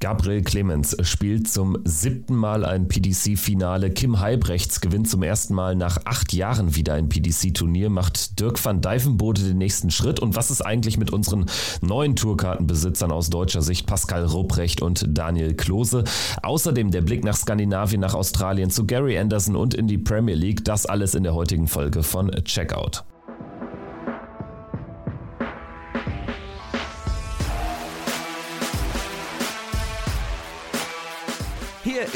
Gabriel Clemens spielt zum siebten Mal ein PDC-Finale. Kim Heibrechts gewinnt zum ersten Mal nach acht Jahren wieder ein PDC-Turnier. Macht Dirk van Dijvenbode den nächsten Schritt? Und was ist eigentlich mit unseren neuen Tourkartenbesitzern aus deutscher Sicht? Pascal Rupprecht und Daniel Klose. Außerdem der Blick nach Skandinavien, nach Australien zu Gary Anderson und in die Premier League. Das alles in der heutigen Folge von Checkout.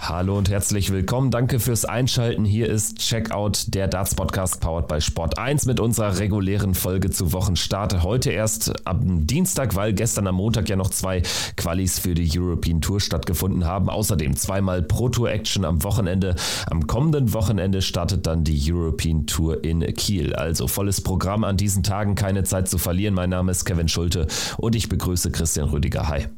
Hallo und herzlich willkommen. Danke fürs Einschalten. Hier ist Checkout, der Darts Podcast powered by Sport 1 mit unserer regulären Folge zu Wochenstart. Heute erst am Dienstag, weil gestern am Montag ja noch zwei Qualis für die European Tour stattgefunden haben. Außerdem zweimal Pro Tour Action am Wochenende. Am kommenden Wochenende startet dann die European Tour in Kiel. Also volles Programm an diesen Tagen, keine Zeit zu verlieren. Mein Name ist Kevin Schulte und ich begrüße Christian Rüdiger. Hi.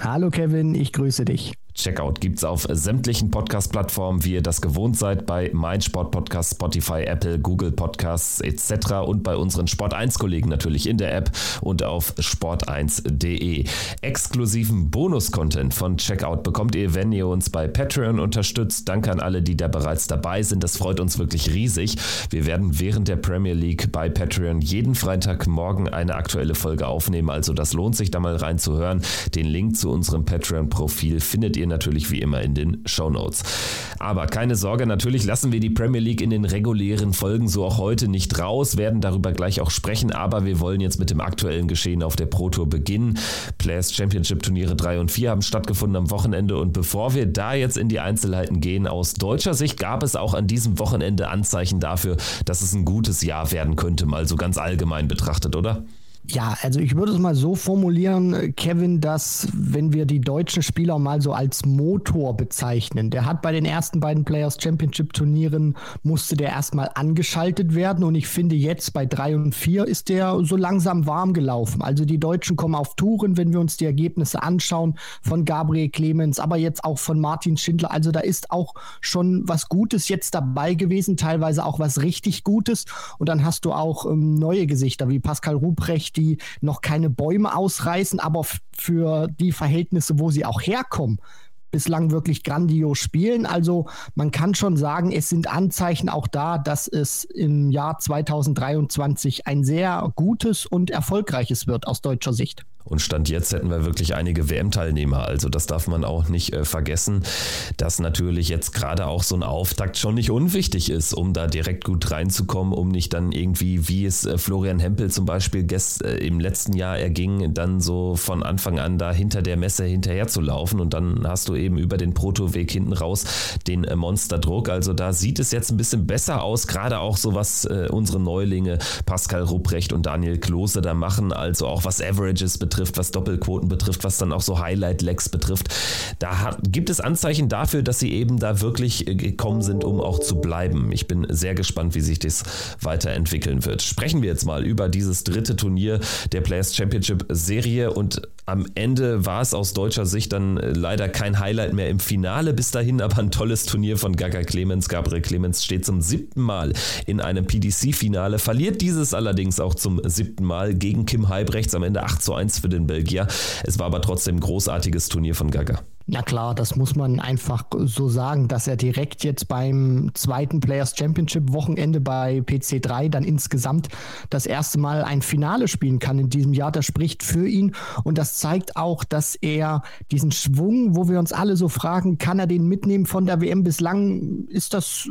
Hallo Kevin, ich grüße dich. Checkout gibt es auf sämtlichen Podcast-Plattformen, wie ihr das gewohnt seid, bei meinsportpodcast, Spotify, Apple, Google Podcasts etc. und bei unseren Sport1-Kollegen natürlich in der App und auf sport1.de. Exklusiven Bonus-Content von Checkout bekommt ihr, wenn ihr uns bei Patreon unterstützt. Danke an alle, die da bereits dabei sind. Das freut uns wirklich riesig. Wir werden während der Premier League bei Patreon jeden Freitagmorgen eine aktuelle Folge aufnehmen. Also das lohnt sich da mal reinzuhören. Den Link zu unserem Patreon-Profil findet ihr natürlich wie immer in den Show Notes. Aber keine Sorge, natürlich lassen wir die Premier League in den regulären Folgen so auch heute nicht raus, werden darüber gleich auch sprechen, aber wir wollen jetzt mit dem aktuellen Geschehen auf der Pro Tour beginnen. Players Championship Turniere 3 und 4 haben stattgefunden am Wochenende und bevor wir da jetzt in die Einzelheiten gehen, aus deutscher Sicht gab es auch an diesem Wochenende Anzeichen dafür, dass es ein gutes Jahr werden könnte, mal so ganz allgemein betrachtet, oder? Ja, also ich würde es mal so formulieren, Kevin, dass wenn wir die deutschen Spieler mal so als Motor bezeichnen, der hat bei den ersten beiden Players Championship Turnieren musste der erstmal angeschaltet werden und ich finde jetzt bei drei und vier ist der so langsam warm gelaufen. Also die Deutschen kommen auf Touren, wenn wir uns die Ergebnisse anschauen von Gabriel Clemens, aber jetzt auch von Martin Schindler. Also da ist auch schon was Gutes jetzt dabei gewesen, teilweise auch was richtig Gutes und dann hast du auch ähm, neue Gesichter wie Pascal Ruprecht, die noch keine Bäume ausreißen, aber für die Verhältnisse, wo sie auch herkommen, bislang wirklich grandios spielen. Also man kann schon sagen, es sind Anzeichen auch da, dass es im Jahr 2023 ein sehr gutes und erfolgreiches wird aus deutscher Sicht. Und Stand jetzt hätten wir wirklich einige WM-Teilnehmer. Also das darf man auch nicht äh, vergessen, dass natürlich jetzt gerade auch so ein Auftakt schon nicht unwichtig ist, um da direkt gut reinzukommen, um nicht dann irgendwie, wie es äh, Florian Hempel zum Beispiel gest, äh, im letzten Jahr erging, dann so von Anfang an da hinter der Messe hinterher zu laufen. Und dann hast du eben über den Protoweg hinten raus den äh, Monsterdruck. Also da sieht es jetzt ein bisschen besser aus, gerade auch so was äh, unsere Neulinge Pascal Rupprecht und Daniel Klose da machen, also auch was Averages betrifft betrifft, was Doppelquoten betrifft, was dann auch so Highlight-Legs betrifft. Da gibt es Anzeichen dafür, dass sie eben da wirklich äh, gekommen sind, um auch zu bleiben. Ich bin sehr gespannt, wie sich das weiterentwickeln wird. Sprechen wir jetzt mal über dieses dritte Turnier der Players Championship Serie und am Ende war es aus deutscher Sicht dann äh, leider kein Highlight mehr im Finale. Bis dahin aber ein tolles Turnier von Gaga Clemens. Gabriel Clemens steht zum siebten Mal in einem PDC-Finale, verliert dieses allerdings auch zum siebten Mal gegen Kim Heibrechts am Ende 8 zu 1 für den Belgier. Es war aber trotzdem ein großartiges Turnier von Gaga. Na klar, das muss man einfach so sagen, dass er direkt jetzt beim zweiten Players Championship Wochenende bei PC3 dann insgesamt das erste Mal ein Finale spielen kann in diesem Jahr. Das spricht für ihn und das zeigt auch, dass er diesen Schwung, wo wir uns alle so fragen, kann er den mitnehmen von der WM? Bislang ist das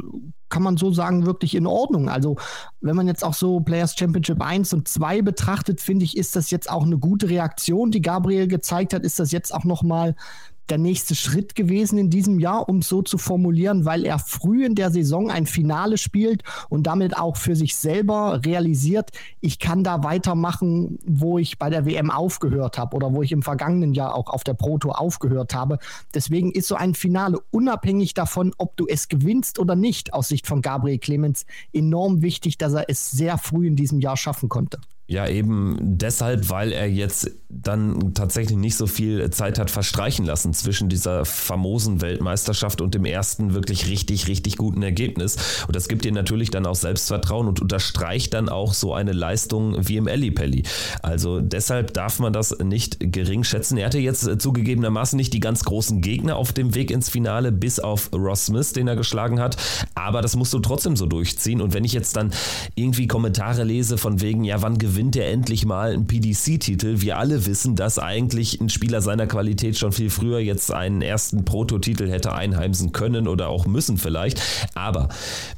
kann man so sagen, wirklich in Ordnung. Also, wenn man jetzt auch so Players Championship 1 und 2 betrachtet, finde ich, ist das jetzt auch eine gute Reaktion, die Gabriel gezeigt hat. Ist das jetzt auch nochmal der nächste Schritt gewesen in diesem Jahr, um es so zu formulieren, weil er früh in der Saison ein Finale spielt und damit auch für sich selber realisiert, ich kann da weitermachen, wo ich bei der WM aufgehört habe oder wo ich im vergangenen Jahr auch auf der Pro Tour aufgehört habe. Deswegen ist so ein Finale unabhängig davon, ob du es gewinnst oder nicht, aus Sicht von Gabriel Clemens enorm wichtig, dass er es sehr früh in diesem Jahr schaffen konnte. Ja, eben deshalb, weil er jetzt dann tatsächlich nicht so viel Zeit hat verstreichen lassen zwischen dieser famosen Weltmeisterschaft und dem ersten wirklich richtig, richtig guten Ergebnis. Und das gibt dir natürlich dann auch Selbstvertrauen und unterstreicht dann auch so eine Leistung wie im Ellipelli. Also deshalb darf man das nicht gering schätzen. Er hatte jetzt zugegebenermaßen nicht die ganz großen Gegner auf dem Weg ins Finale, bis auf Ross Smith, den er geschlagen hat. Aber das musst du trotzdem so durchziehen. Und wenn ich jetzt dann irgendwie Kommentare lese von wegen, ja, wann gewinnt gewinnt er endlich mal einen PDC-Titel. Wir alle wissen, dass eigentlich ein Spieler seiner Qualität schon viel früher jetzt einen ersten Prototitel hätte einheimsen können oder auch müssen vielleicht. Aber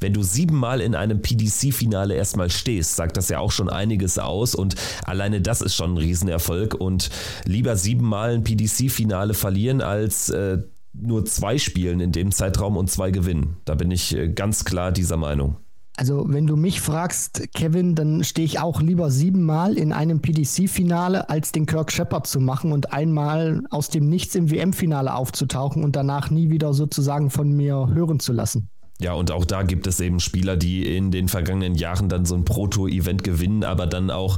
wenn du siebenmal in einem PDC-Finale erstmal stehst, sagt das ja auch schon einiges aus und alleine das ist schon ein Riesenerfolg und lieber siebenmal ein PDC-Finale verlieren als äh, nur zwei Spielen in dem Zeitraum und zwei gewinnen. Da bin ich äh, ganz klar dieser Meinung. Also, wenn du mich fragst, Kevin, dann stehe ich auch lieber siebenmal in einem PDC-Finale, als den Kirk Shepard zu machen und einmal aus dem Nichts im WM-Finale aufzutauchen und danach nie wieder sozusagen von mir hören zu lassen. Ja, und auch da gibt es eben Spieler, die in den vergangenen Jahren dann so ein Proto-Event gewinnen, aber dann auch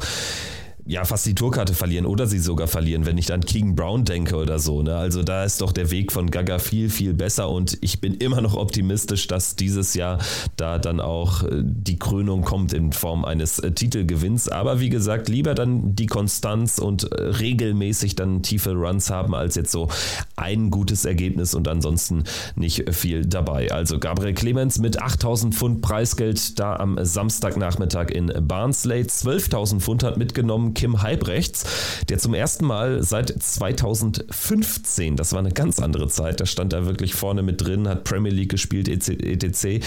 ja, fast die Tourkarte verlieren oder sie sogar verlieren, wenn ich an King Brown denke oder so. Ne? Also da ist doch der Weg von Gaga viel, viel besser und ich bin immer noch optimistisch, dass dieses Jahr da dann auch äh, die Krönung kommt in Form eines äh, Titelgewinns. Aber wie gesagt, lieber dann die Konstanz und äh, regelmäßig dann tiefe Runs haben, als jetzt so ein gutes Ergebnis und ansonsten nicht viel dabei. Also Gabriel Clemens mit 8000 Pfund Preisgeld da am Samstagnachmittag in Barnsley. 12.000 Pfund hat mitgenommen Kim Halbrechts, der zum ersten Mal seit 2015, das war eine ganz andere Zeit, da stand er wirklich vorne mit drin, hat Premier League gespielt, etc.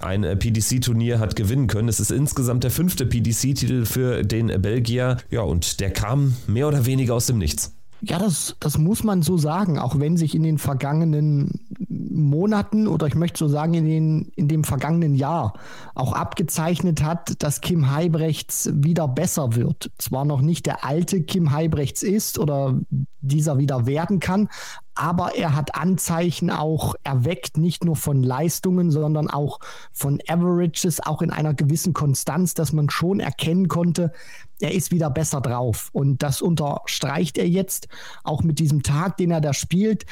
Ein äh, PDC-Turnier hat gewinnen können. Es ist insgesamt der fünfte PDC-Titel für den Belgier. Ja, und der kam mehr oder weniger aus dem Nichts. Ja, das, das muss man so sagen, auch wenn sich in den vergangenen Monaten oder ich möchte so sagen, in, den, in dem vergangenen Jahr auch abgezeichnet hat, dass Kim Heibrechts wieder besser wird. Zwar noch nicht der alte Kim Heibrechts ist oder dieser wieder werden kann, aber er hat Anzeichen auch erweckt, nicht nur von Leistungen, sondern auch von Averages, auch in einer gewissen Konstanz, dass man schon erkennen konnte, er ist wieder besser drauf. Und das unterstreicht er jetzt auch mit diesem Tag, den er da spielt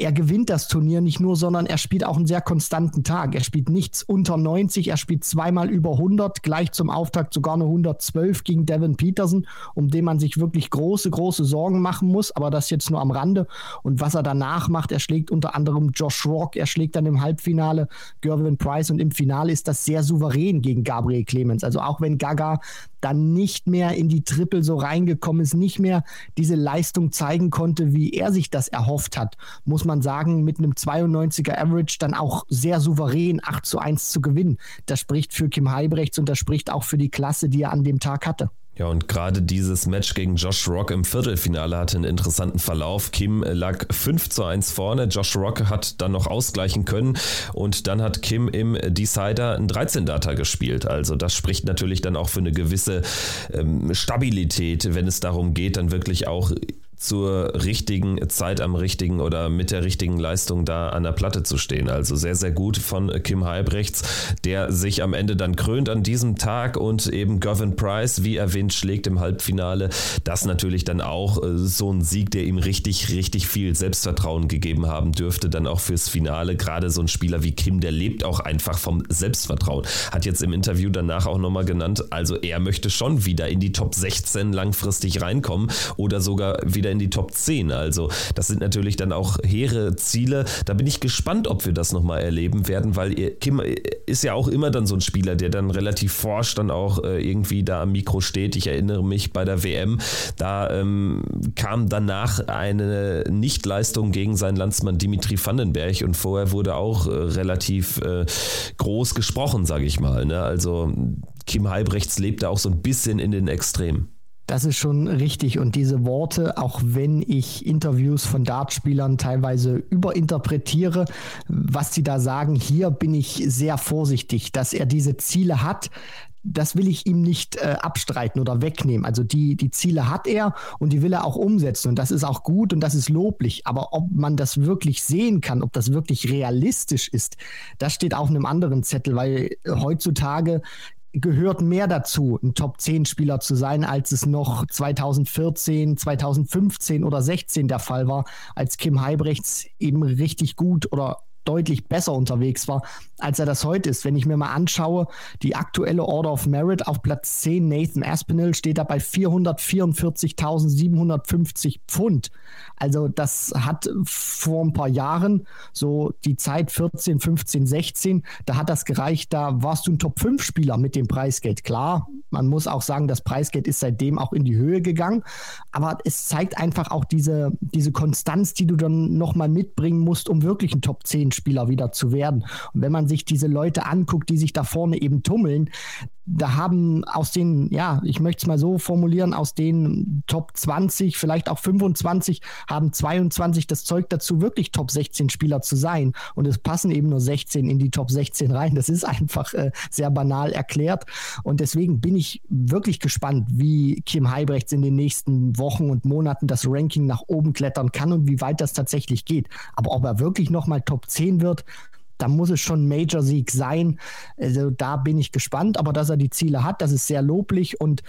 er gewinnt das Turnier nicht nur, sondern er spielt auch einen sehr konstanten Tag. Er spielt nichts unter 90, er spielt zweimal über 100, gleich zum Auftakt sogar eine 112 gegen Devin Peterson, um den man sich wirklich große, große Sorgen machen muss, aber das jetzt nur am Rande. Und was er danach macht, er schlägt unter anderem Josh Rock, er schlägt dann im Halbfinale Gervin Price und im Finale ist das sehr souverän gegen Gabriel Clemens. Also auch wenn Gaga dann nicht mehr in die Triple so reingekommen ist, nicht mehr diese Leistung zeigen konnte, wie er sich das erhofft hat, muss man sagen, mit einem 92er Average dann auch sehr souverän 8 zu 1 zu gewinnen. Das spricht für Kim Heibrechts und das spricht auch für die Klasse, die er an dem Tag hatte. Ja, und gerade dieses Match gegen Josh Rock im Viertelfinale hatte einen interessanten Verlauf. Kim lag 5 zu 1 vorne, Josh Rock hat dann noch ausgleichen können und dann hat Kim im Decider ein 13-Data gespielt. Also das spricht natürlich dann auch für eine gewisse ähm, Stabilität, wenn es darum geht, dann wirklich auch zur richtigen Zeit am richtigen oder mit der richtigen Leistung da an der Platte zu stehen. Also sehr, sehr gut von Kim Halbrechts, der sich am Ende dann krönt an diesem Tag und eben Gavin Price, wie erwähnt, schlägt im Halbfinale. Das natürlich dann auch äh, so ein Sieg, der ihm richtig, richtig viel Selbstvertrauen gegeben haben dürfte, dann auch fürs Finale. Gerade so ein Spieler wie Kim, der lebt auch einfach vom Selbstvertrauen. Hat jetzt im Interview danach auch nochmal genannt, also er möchte schon wieder in die Top 16 langfristig reinkommen oder sogar wieder in die Top 10. Also das sind natürlich dann auch hehre Ziele. Da bin ich gespannt, ob wir das nochmal erleben werden, weil Kim ist ja auch immer dann so ein Spieler, der dann relativ forsch dann auch äh, irgendwie da am Mikro steht. Ich erinnere mich bei der WM, da ähm, kam danach eine Nichtleistung gegen seinen Landsmann Dimitri Vandenberg und vorher wurde auch äh, relativ äh, groß gesprochen, sage ich mal. Ne? Also Kim Halbrechts lebt da auch so ein bisschen in den Extremen. Das ist schon richtig. Und diese Worte, auch wenn ich Interviews von Dartspielern teilweise überinterpretiere, was sie da sagen, hier bin ich sehr vorsichtig, dass er diese Ziele hat, das will ich ihm nicht äh, abstreiten oder wegnehmen. Also die, die Ziele hat er und die will er auch umsetzen. Und das ist auch gut und das ist loblich. Aber ob man das wirklich sehen kann, ob das wirklich realistisch ist, das steht auf einem anderen Zettel, weil heutzutage gehört mehr dazu, ein Top-10-Spieler zu sein, als es noch 2014, 2015 oder 16 der Fall war, als Kim Heibrechts eben richtig gut oder deutlich besser unterwegs war, als er das heute ist. Wenn ich mir mal anschaue, die aktuelle Order of Merit auf Platz 10, Nathan Aspinall, steht da bei 444.750 Pfund. Also das hat vor ein paar Jahren, so die Zeit 14, 15, 16, da hat das gereicht, da warst du ein Top-5-Spieler mit dem Preisgeld. Klar, man muss auch sagen, das Preisgeld ist seitdem auch in die Höhe gegangen, aber es zeigt einfach auch diese, diese Konstanz, die du dann nochmal mitbringen musst, um wirklich ein Top-10-Spieler wieder zu werden. Und wenn man sich diese Leute anguckt, die sich da vorne eben tummeln, da haben aus den, ja, ich möchte es mal so formulieren, aus den Top 20, vielleicht auch 25, haben 22 das Zeug dazu, wirklich Top 16 Spieler zu sein. Und es passen eben nur 16 in die Top 16 rein. Das ist einfach äh, sehr banal erklärt. Und deswegen bin ich wirklich gespannt, wie Kim Heibrechts in den nächsten Wochen und Monaten das Ranking nach oben klettern kann und wie weit das tatsächlich geht. Aber ob er wirklich nochmal Top 10 wird, da muss es schon ein Major-Sieg sein. Also da bin ich gespannt, aber dass er die Ziele hat, das ist sehr loblich und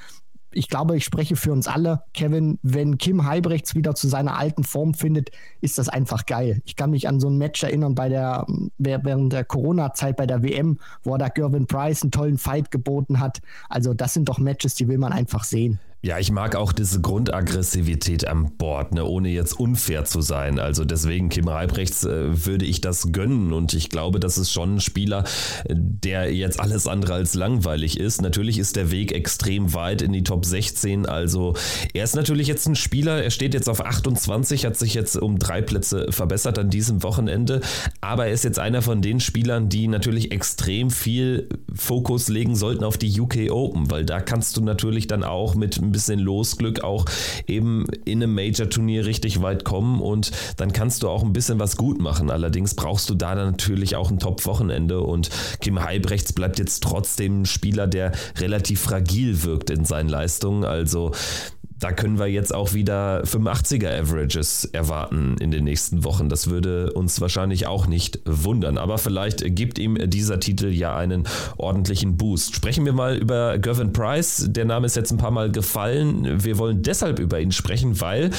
ich glaube, ich spreche für uns alle, Kevin, wenn Kim Heibrechts wieder zu seiner alten Form findet, ist das einfach geil. Ich kann mich an so ein Match erinnern bei der, während der Corona-Zeit bei der WM, wo er da Gervin Price einen tollen Fight geboten hat. Also das sind doch Matches, die will man einfach sehen. Ja, ich mag auch diese Grundaggressivität am Board, ne, ohne jetzt unfair zu sein. Also deswegen, Kim Reibrechts, äh, würde ich das gönnen. Und ich glaube, das ist schon ein Spieler, der jetzt alles andere als langweilig ist. Natürlich ist der Weg extrem weit in die Top 16. Also er ist natürlich jetzt ein Spieler, er steht jetzt auf 28, hat sich jetzt um drei Plätze verbessert an diesem Wochenende. Aber er ist jetzt einer von den Spielern, die natürlich extrem viel Fokus legen sollten auf die UK Open, weil da kannst du natürlich dann auch mit ein bisschen Losglück auch eben in einem Major-Turnier richtig weit kommen und dann kannst du auch ein bisschen was gut machen. Allerdings brauchst du da dann natürlich auch ein Top-Wochenende und Kim Heibrechts bleibt jetzt trotzdem ein Spieler, der relativ fragil wirkt in seinen Leistungen. Also da können wir jetzt auch wieder 85er Averages erwarten in den nächsten Wochen. Das würde uns wahrscheinlich auch nicht wundern. Aber vielleicht gibt ihm dieser Titel ja einen ordentlichen Boost. Sprechen wir mal über Gervin Price. Der Name ist jetzt ein paar Mal gefallen. Wir wollen deshalb über ihn sprechen, weil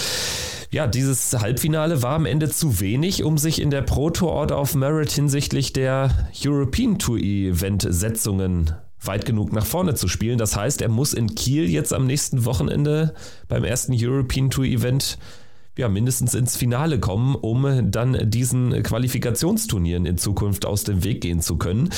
ja, dieses Halbfinale war am Ende zu wenig, um sich in der Pro Tour Order of Merit hinsichtlich der European Tour Event Setzungen weit genug nach vorne zu spielen. Das heißt, er muss in Kiel jetzt am nächsten Wochenende beim ersten European Tour Event ja, mindestens ins Finale kommen, um dann diesen Qualifikationsturnieren in Zukunft aus dem Weg gehen zu können.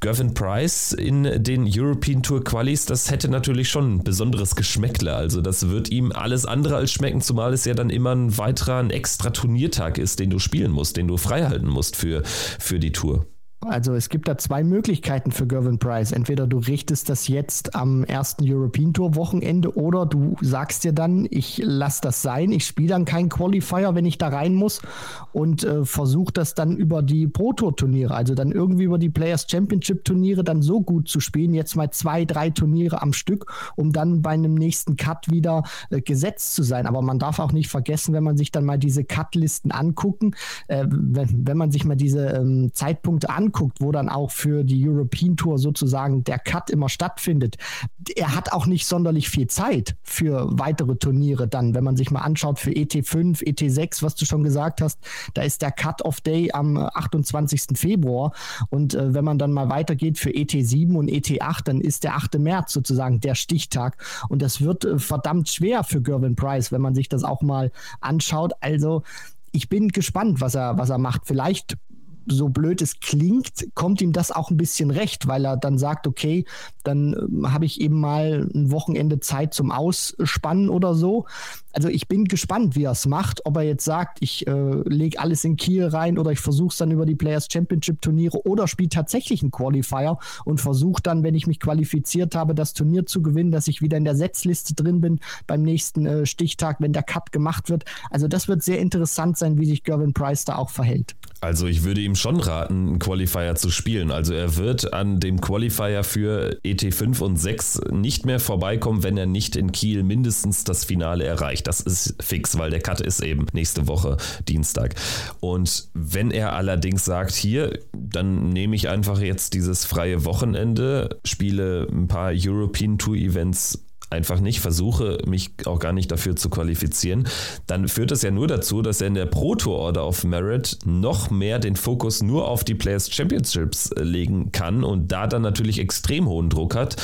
Gervin Price in den European Tour Qualis, das hätte natürlich schon ein besonderes Geschmäckle. Also das wird ihm alles andere als schmecken, zumal es ja dann immer ein weiterer, ein extra Turniertag ist, den du spielen musst, den du freihalten musst für, für die Tour. Also es gibt da zwei Möglichkeiten für Gervin Price. Entweder du richtest das jetzt am ersten European Tour Wochenende oder du sagst dir dann, ich lasse das sein, ich spiele dann keinen Qualifier, wenn ich da rein muss und äh, versuche das dann über die Pro Tour Turniere, also dann irgendwie über die Players Championship Turniere dann so gut zu spielen, jetzt mal zwei, drei Turniere am Stück, um dann bei einem nächsten Cut wieder äh, gesetzt zu sein. Aber man darf auch nicht vergessen, wenn man sich dann mal diese Cut-Listen angucken, äh, wenn, wenn man sich mal diese ähm, Zeitpunkte anguckt, anguckt, wo dann auch für die European Tour sozusagen der Cut immer stattfindet, er hat auch nicht sonderlich viel Zeit für weitere Turniere dann. Wenn man sich mal anschaut für ET5, ET6, was du schon gesagt hast, da ist der Cut-Off-Day am 28. Februar. Und äh, wenn man dann mal weitergeht für ET7 und ET8, dann ist der 8. März sozusagen der Stichtag. Und das wird äh, verdammt schwer für Gervin Price, wenn man sich das auch mal anschaut. Also ich bin gespannt, was er, was er macht. Vielleicht so blöd es klingt, kommt ihm das auch ein bisschen recht, weil er dann sagt, okay, dann äh, habe ich eben mal ein Wochenende Zeit zum Ausspannen oder so. Also ich bin gespannt, wie er es macht, ob er jetzt sagt, ich äh, lege alles in Kiel rein oder ich versuche es dann über die Players Championship Turniere oder spiele tatsächlich einen Qualifier und versuche dann, wenn ich mich qualifiziert habe, das Turnier zu gewinnen, dass ich wieder in der Setzliste drin bin beim nächsten äh, Stichtag, wenn der Cut gemacht wird. Also das wird sehr interessant sein, wie sich Gervin Price da auch verhält. Also ich würde ihm schon raten, einen Qualifier zu spielen. Also er wird an dem Qualifier für ET5 und 6 nicht mehr vorbeikommen, wenn er nicht in Kiel mindestens das Finale erreicht. Erreicht. Das ist fix, weil der Cut ist eben nächste Woche Dienstag. Und wenn er allerdings sagt, hier, dann nehme ich einfach jetzt dieses freie Wochenende, spiele ein paar European Tour Events einfach nicht, versuche mich auch gar nicht dafür zu qualifizieren, dann führt das ja nur dazu, dass er in der Pro Tour Order of Merit noch mehr den Fokus nur auf die Players Championships äh, legen kann und da dann natürlich extrem hohen Druck hat,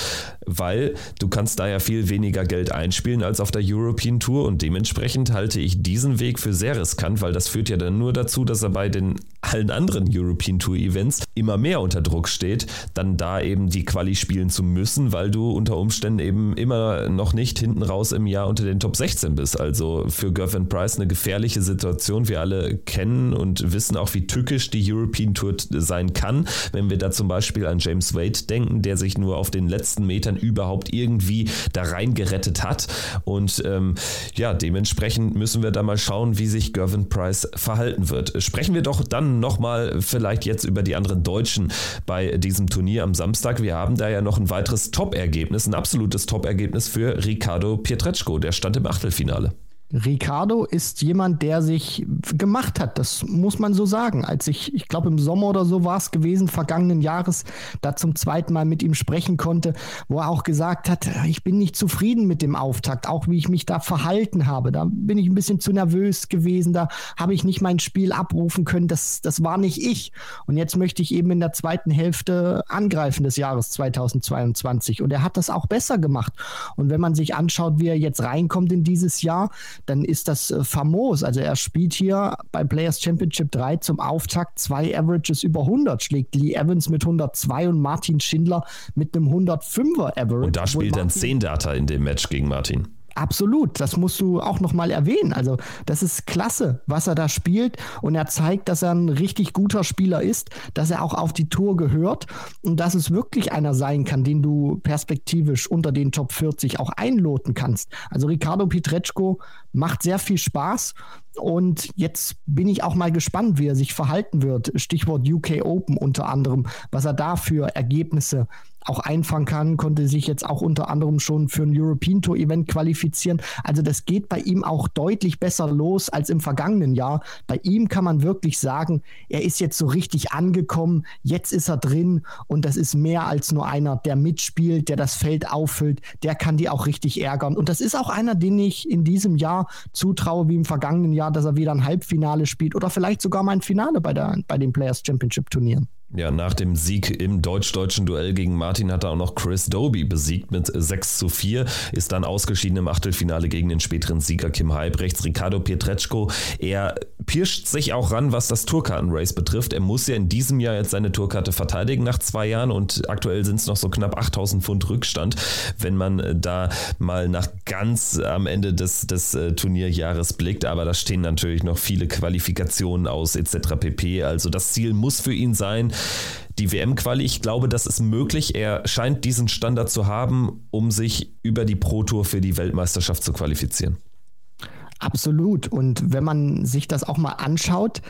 weil du kannst da ja viel weniger Geld einspielen als auf der European Tour und dementsprechend halte ich diesen Weg für sehr riskant, weil das führt ja dann nur dazu, dass er bei den allen anderen European Tour Events immer mehr unter Druck steht, dann da eben die Quali spielen zu müssen, weil du unter Umständen eben immer noch nicht hinten raus im Jahr unter den Top 16 bist. Also für Gervin Price eine gefährliche Situation. Wir alle kennen und wissen auch, wie tückisch die European Tour sein kann. Wenn wir da zum Beispiel an James Wade denken, der sich nur auf den letzten Metern überhaupt irgendwie da reingerettet hat. Und ähm, ja, dementsprechend müssen wir da mal schauen, wie sich Gervin Price verhalten wird. Sprechen wir doch dann nochmal vielleicht jetzt über die anderen Deutschen bei diesem Turnier am Samstag. Wir haben da ja noch ein weiteres Top-Ergebnis, ein absolutes Top-Ergebnis für Ricardo Pietreczko. Der stand im Achtelfinale. Ricardo ist jemand, der sich gemacht hat, das muss man so sagen. Als ich, ich glaube im Sommer oder so war es gewesen, vergangenen Jahres, da zum zweiten Mal mit ihm sprechen konnte, wo er auch gesagt hat, ich bin nicht zufrieden mit dem Auftakt, auch wie ich mich da verhalten habe. Da bin ich ein bisschen zu nervös gewesen, da habe ich nicht mein Spiel abrufen können, das, das war nicht ich. Und jetzt möchte ich eben in der zweiten Hälfte angreifen des Jahres 2022. Und er hat das auch besser gemacht. Und wenn man sich anschaut, wie er jetzt reinkommt in dieses Jahr, dann ist das äh, famos. Also er spielt hier bei Players Championship 3 zum Auftakt zwei Averages über 100, schlägt Lee Evans mit 102 und Martin Schindler mit einem 105er Average. Und da spielt dann 10 Data in dem Match gegen Martin. Absolut, das musst du auch nochmal erwähnen. Also, das ist klasse, was er da spielt. Und er zeigt, dass er ein richtig guter Spieler ist, dass er auch auf die Tour gehört und dass es wirklich einer sein kann, den du perspektivisch unter den Top 40 auch einloten kannst. Also, Ricardo Pietreczko macht sehr viel Spaß. Und jetzt bin ich auch mal gespannt, wie er sich verhalten wird. Stichwort UK Open unter anderem, was er da für Ergebnisse auch einfangen kann, konnte sich jetzt auch unter anderem schon für ein European Tour Event qualifizieren. Also das geht bei ihm auch deutlich besser los als im vergangenen Jahr. Bei ihm kann man wirklich sagen, er ist jetzt so richtig angekommen, jetzt ist er drin und das ist mehr als nur einer, der mitspielt, der das Feld auffüllt, der kann die auch richtig ärgern. Und das ist auch einer, den ich in diesem Jahr zutraue, wie im vergangenen Jahr, dass er wieder ein Halbfinale spielt oder vielleicht sogar mal ein Finale bei, der, bei den Players Championship Turnieren. Ja, nach dem Sieg im deutsch-deutschen Duell gegen Martin hat er auch noch Chris Doby besiegt mit 6 zu 4, ist dann ausgeschieden im Achtelfinale gegen den späteren Sieger Kim Heibrechts. Ricardo Pietreczko, er pirscht sich auch ran, was das Tourkartenrace betrifft. Er muss ja in diesem Jahr jetzt seine Tourkarte verteidigen nach zwei Jahren und aktuell sind es noch so knapp 8000 Pfund Rückstand, wenn man da mal nach ganz am Ende des, des äh, Turnierjahres blickt. Aber da stehen natürlich noch viele Qualifikationen aus etc. pp. Also das Ziel muss für ihn sein, die WM-Quali, ich glaube, das ist möglich. Er scheint diesen Standard zu haben, um sich über die Pro Tour für die Weltmeisterschaft zu qualifizieren. Absolut. Und wenn man sich das auch mal anschaut,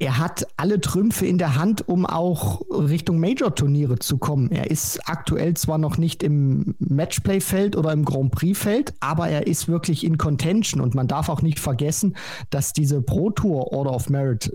er hat alle Trümpfe in der Hand, um auch Richtung Major-Turniere zu kommen. Er ist aktuell zwar noch nicht im Matchplay-Feld oder im Grand Prix-Feld, aber er ist wirklich in Contention und man darf auch nicht vergessen, dass diese Pro Tour Order of Merit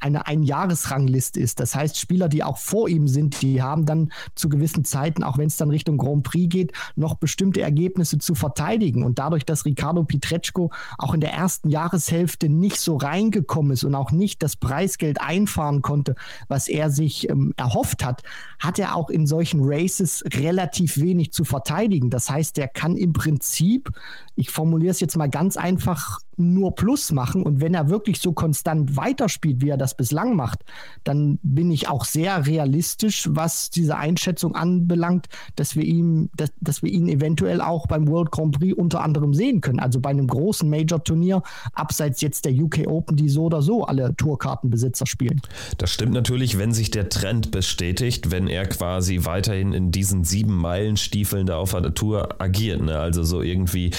eine Einjahresrangliste ist. Das heißt, Spieler, die auch vor ihm sind, die haben dann zu gewissen Zeiten, auch wenn es dann Richtung Grand Prix geht, noch bestimmte Ergebnisse zu verteidigen. Und dadurch, dass Ricardo Pietreczko auch in der ersten Jahreshälfte nicht so reingekommen ist und auch nicht das Preis Preisgeld einfahren konnte, was er sich ähm, erhofft hat, hat er auch in solchen Races relativ wenig zu verteidigen. Das heißt, er kann im Prinzip, ich formuliere es jetzt mal ganz einfach, nur Plus machen. Und wenn er wirklich so konstant weiterspielt, wie er das bislang macht, dann bin ich auch sehr realistisch, was diese Einschätzung anbelangt, dass wir ihn, dass, dass wir ihn eventuell auch beim World Grand Prix unter anderem sehen können. Also bei einem großen Major-Turnier, abseits jetzt der UK Open, die so oder so alle Tourkartenbesitzer spielen. Das stimmt natürlich, wenn sich der Trend bestätigt, wenn er quasi weiterhin in diesen sieben Meilen Stiefeln da auf der Tour agiert. Ne? Also so irgendwie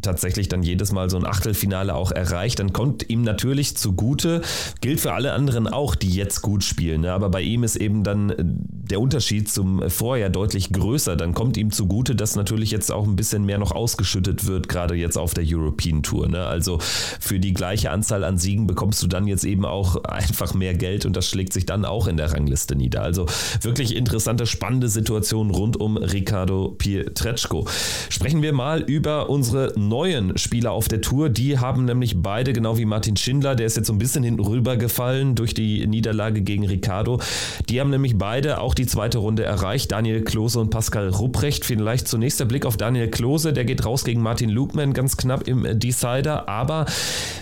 tatsächlich dann jedes Mal so ein Achtel Viertelfinale auch erreicht, dann kommt ihm natürlich zugute, gilt für alle anderen auch, die jetzt gut spielen. Ne? Aber bei ihm ist eben dann äh, der Unterschied zum Vorjahr deutlich größer. Dann kommt ihm zugute, dass natürlich jetzt auch ein bisschen mehr noch ausgeschüttet wird, gerade jetzt auf der European Tour. Ne? Also für die gleiche Anzahl an Siegen bekommst du dann jetzt eben auch einfach mehr Geld und das schlägt sich dann auch in der Rangliste nieder. Also wirklich interessante, spannende Situation rund um Ricardo Pietreczko. Sprechen wir mal über unsere neuen Spieler auf der Tour. Die haben nämlich beide, genau wie Martin Schindler, der ist jetzt so ein bisschen hinten rübergefallen durch die Niederlage gegen Ricardo. Die haben nämlich beide auch die zweite Runde erreicht. Daniel Klose und Pascal Rupprecht. Vielleicht zunächst der Blick auf Daniel Klose. Der geht raus gegen Martin Lukman ganz knapp im Decider. Aber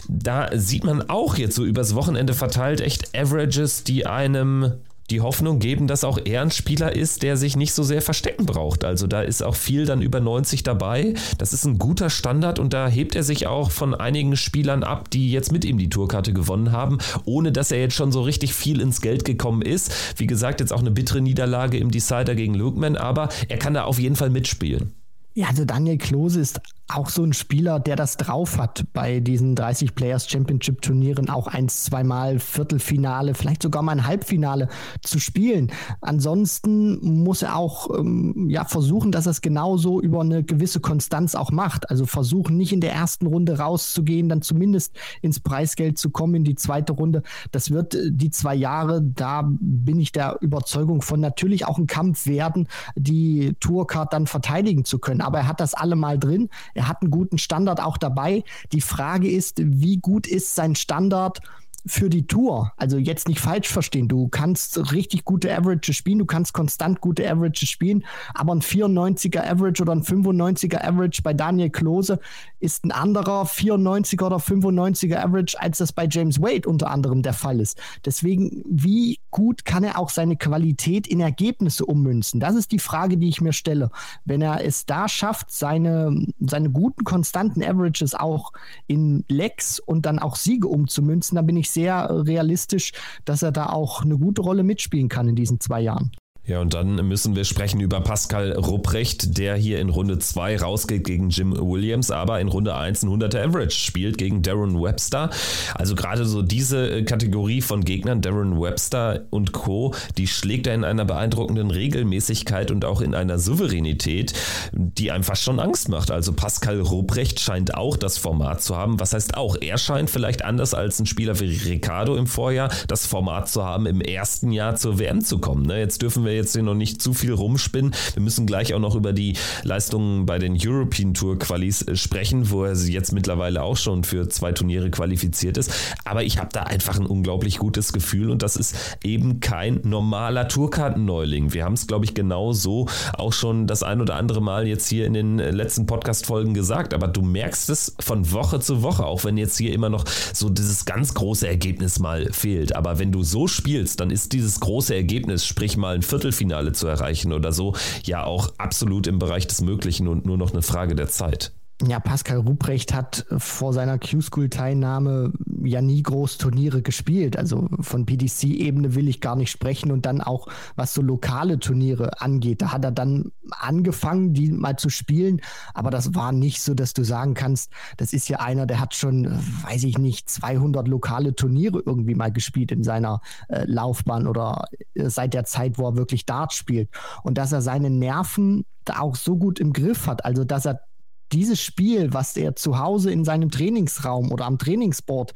da sieht man auch jetzt so übers Wochenende verteilt echt Averages, die einem die Hoffnung geben, dass auch er ein Spieler ist, der sich nicht so sehr verstecken braucht. Also da ist auch viel dann über 90 dabei. Das ist ein guter Standard und da hebt er sich auch von einigen Spielern ab, die jetzt mit ihm die Tourkarte gewonnen haben, ohne dass er jetzt schon so richtig viel ins Geld gekommen ist. Wie gesagt, jetzt auch eine bittere Niederlage im Decider gegen Lukeman, aber er kann da auf jeden Fall mitspielen. Ja, also Daniel Klose ist auch so ein Spieler, der das drauf hat bei diesen 30 Players Championship Turnieren auch ein, zweimal Viertelfinale, vielleicht sogar mal ein Halbfinale zu spielen. Ansonsten muss er auch ähm, ja versuchen, dass er es genauso über eine gewisse Konstanz auch macht. Also versuchen nicht in der ersten Runde rauszugehen, dann zumindest ins Preisgeld zu kommen in die zweite Runde. Das wird äh, die zwei Jahre, da bin ich der Überzeugung von natürlich auch ein Kampf werden, die Tourcard dann verteidigen zu können. Aber er hat das allemal drin. Er hat einen guten Standard auch dabei. Die Frage ist, wie gut ist sein Standard für die Tour. Also jetzt nicht falsch verstehen. Du kannst richtig gute Averages spielen, du kannst konstant gute Averages spielen, aber ein 94er Average oder ein 95er Average bei Daniel Klose ist ein anderer 94er oder 95er Average, als das bei James Wade unter anderem der Fall ist. Deswegen, wie gut kann er auch seine Qualität in Ergebnisse ummünzen? Das ist die Frage, die ich mir stelle. Wenn er es da schafft, seine, seine guten, konstanten Averages auch in Lecks und dann auch Siege umzumünzen, dann bin ich sehr realistisch, dass er da auch eine gute Rolle mitspielen kann in diesen zwei Jahren. Ja, und dann müssen wir sprechen über Pascal Rupprecht, der hier in Runde 2 rausgeht gegen Jim Williams, aber in Runde 1 ein 100er Average spielt gegen Darren Webster. Also gerade so diese äh, Kategorie von Gegnern, Darren Webster und Co., die schlägt er in einer beeindruckenden Regelmäßigkeit und auch in einer Souveränität, die einem fast schon Angst macht. Also Pascal Rupprecht scheint auch das Format zu haben. Was heißt auch, er scheint vielleicht anders als ein Spieler wie Ricardo im Vorjahr das Format zu haben, im ersten Jahr zur WM zu kommen. Ne? Jetzt dürfen wir jetzt hier noch nicht zu viel rumspinnen. Wir müssen gleich auch noch über die Leistungen bei den European Tour Qualis äh, sprechen, wo er jetzt mittlerweile auch schon für zwei Turniere qualifiziert ist. Aber ich habe da einfach ein unglaublich gutes Gefühl und das ist eben kein normaler Tourkartenneuling. Wir haben es, glaube ich, genau so auch schon das ein oder andere Mal jetzt hier in den äh, letzten Podcast-Folgen gesagt. Aber du merkst es von Woche zu Woche, auch wenn jetzt hier immer noch so dieses ganz große Ergebnis mal fehlt. Aber wenn du so spielst, dann ist dieses große Ergebnis, sprich mal ein Viertel Viertelfinale zu erreichen oder so, ja auch absolut im Bereich des Möglichen und nur noch eine Frage der Zeit. Ja, Pascal Ruprecht hat vor seiner Q-School-Teilnahme ja nie groß Turniere gespielt. Also von PDC-Ebene will ich gar nicht sprechen und dann auch, was so lokale Turniere angeht. Da hat er dann angefangen, die mal zu spielen, aber das war nicht so, dass du sagen kannst, das ist ja einer, der hat schon, weiß ich nicht, 200 lokale Turniere irgendwie mal gespielt in seiner äh, Laufbahn oder äh, seit der Zeit, wo er wirklich Dart spielt. Und dass er seine Nerven da auch so gut im Griff hat, also dass er dieses Spiel, was er zu Hause in seinem Trainingsraum oder am Trainingsboard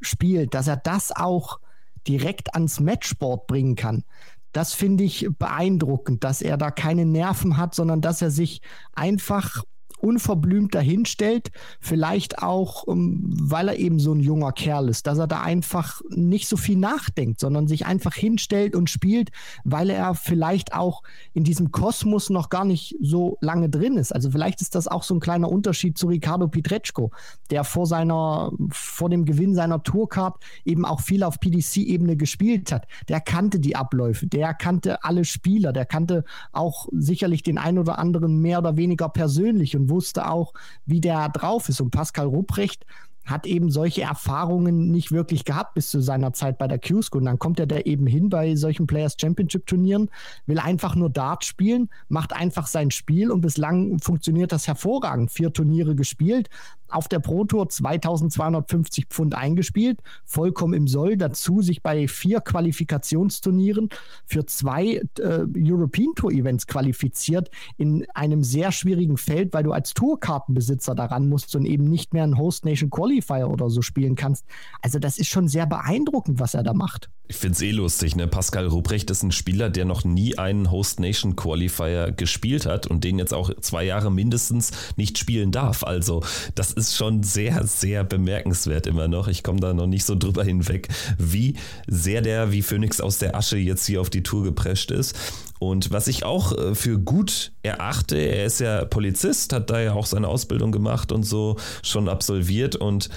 spielt, dass er das auch direkt ans Matchboard bringen kann. Das finde ich beeindruckend, dass er da keine Nerven hat, sondern dass er sich einfach unverblümt dahinstellt, vielleicht auch, ähm, weil er eben so ein junger Kerl ist, dass er da einfach nicht so viel nachdenkt, sondern sich einfach hinstellt und spielt, weil er vielleicht auch in diesem Kosmos noch gar nicht so lange drin ist. Also vielleicht ist das auch so ein kleiner Unterschied zu Ricardo Pietreczko, der vor seiner, vor dem Gewinn seiner Tourcard eben auch viel auf PDC-Ebene gespielt hat. Der kannte die Abläufe, der kannte alle Spieler, der kannte auch sicherlich den ein oder anderen mehr oder weniger persönlich und wusste auch, wie der drauf ist. Und Pascal Rupprecht hat eben solche Erfahrungen nicht wirklich gehabt bis zu seiner Zeit bei der Q-School. Und dann kommt er da eben hin bei solchen Players Championship Turnieren, will einfach nur Dart spielen, macht einfach sein Spiel und bislang funktioniert das hervorragend. Vier Turniere gespielt, auf der Pro Tour 2250 Pfund eingespielt, vollkommen im Soll. Dazu sich bei vier Qualifikationsturnieren für zwei äh, European Tour Events qualifiziert in einem sehr schwierigen Feld, weil du als Tourkartenbesitzer daran musst und eben nicht mehr einen Host Nation Qualifier oder so spielen kannst. Also das ist schon sehr beeindruckend, was er da macht. Ich finde es eh lustig, ne? Pascal Ruprecht ist ein Spieler, der noch nie einen Host Nation Qualifier gespielt hat und den jetzt auch zwei Jahre mindestens nicht spielen darf. Also, das ist schon sehr, sehr bemerkenswert immer noch. Ich komme da noch nicht so drüber hinweg, wie sehr der wie Phoenix aus der Asche jetzt hier auf die Tour geprescht ist. Und was ich auch äh, für gut erachte, er ist ja Polizist, hat da ja auch seine Ausbildung gemacht und so schon absolviert und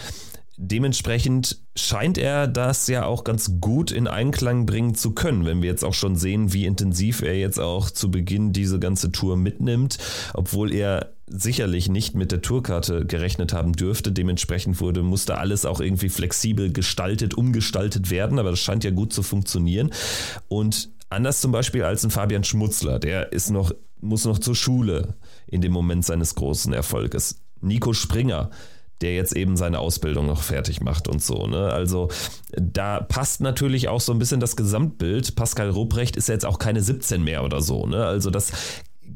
Dementsprechend scheint er das ja auch ganz gut in Einklang bringen zu können, wenn wir jetzt auch schon sehen, wie intensiv er jetzt auch zu Beginn diese ganze Tour mitnimmt, obwohl er sicherlich nicht mit der Tourkarte gerechnet haben dürfte. Dementsprechend wurde, musste alles auch irgendwie flexibel gestaltet, umgestaltet werden, aber das scheint ja gut zu funktionieren. Und anders zum Beispiel als ein Fabian Schmutzler, der ist noch, muss noch zur Schule in dem Moment seines großen Erfolges. Nico Springer, der jetzt eben seine Ausbildung noch fertig macht und so. Ne? Also da passt natürlich auch so ein bisschen das Gesamtbild. Pascal Ruprecht ist jetzt auch keine 17 mehr oder so. Ne? Also das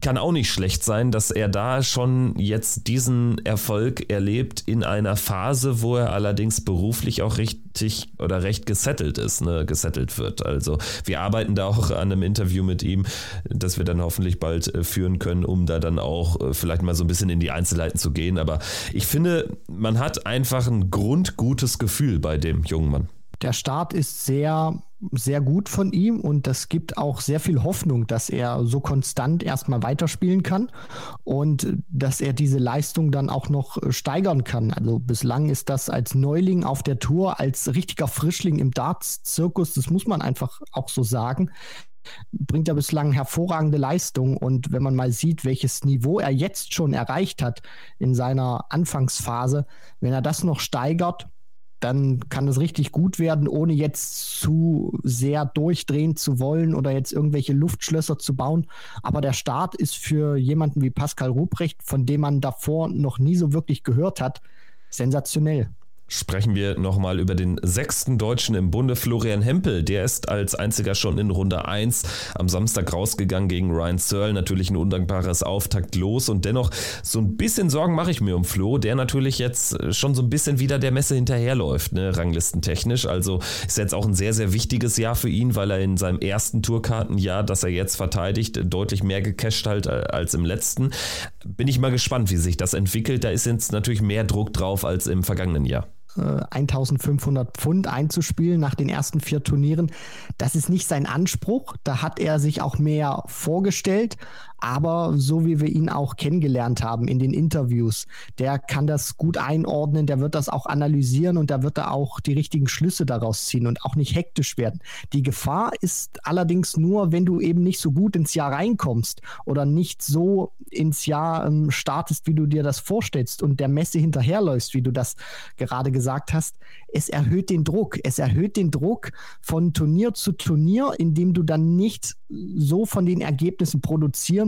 kann auch nicht schlecht sein, dass er da schon jetzt diesen Erfolg erlebt in einer Phase, wo er allerdings beruflich auch richtig oder recht gesettelt ist, ne, gesettelt wird. Also wir arbeiten da auch an einem Interview mit ihm, das wir dann hoffentlich bald äh, führen können, um da dann auch äh, vielleicht mal so ein bisschen in die Einzelheiten zu gehen. Aber ich finde, man hat einfach ein grundgutes Gefühl bei dem jungen Mann. Der Start ist sehr sehr gut von ihm und das gibt auch sehr viel Hoffnung, dass er so konstant erstmal weiterspielen kann und dass er diese Leistung dann auch noch steigern kann. Also bislang ist das als Neuling auf der Tour, als richtiger Frischling im Darts-Zirkus, das muss man einfach auch so sagen, bringt er bislang hervorragende Leistung. Und wenn man mal sieht, welches Niveau er jetzt schon erreicht hat in seiner Anfangsphase, wenn er das noch steigert, dann kann es richtig gut werden, ohne jetzt zu sehr durchdrehen zu wollen oder jetzt irgendwelche Luftschlösser zu bauen. Aber der Start ist für jemanden wie Pascal Ruprecht, von dem man davor noch nie so wirklich gehört hat, sensationell sprechen wir nochmal über den sechsten Deutschen im Bunde, Florian Hempel. Der ist als einziger schon in Runde 1 am Samstag rausgegangen gegen Ryan Searle. Natürlich ein undankbares Auftakt los und dennoch so ein bisschen Sorgen mache ich mir um Flo, der natürlich jetzt schon so ein bisschen wieder der Messe hinterherläuft, ne, ranglistentechnisch. Also ist jetzt auch ein sehr, sehr wichtiges Jahr für ihn, weil er in seinem ersten Tourkartenjahr, das er jetzt verteidigt, deutlich mehr gecasht hat als im letzten. Bin ich mal gespannt, wie sich das entwickelt. Da ist jetzt natürlich mehr Druck drauf als im vergangenen Jahr. 1500 äh, Pfund einzuspielen nach den ersten vier Turnieren. Das ist nicht sein Anspruch. Da hat er sich auch mehr vorgestellt. Aber so wie wir ihn auch kennengelernt haben in den Interviews, der kann das gut einordnen, der wird das auch analysieren und da wird er auch die richtigen Schlüsse daraus ziehen und auch nicht hektisch werden. Die Gefahr ist allerdings nur, wenn du eben nicht so gut ins Jahr reinkommst oder nicht so ins Jahr ähm, startest, wie du dir das vorstellst und der Messe hinterherläufst, wie du das gerade gesagt hast. Es erhöht den Druck. Es erhöht den Druck von Turnier zu Turnier, indem du dann nicht so von den Ergebnissen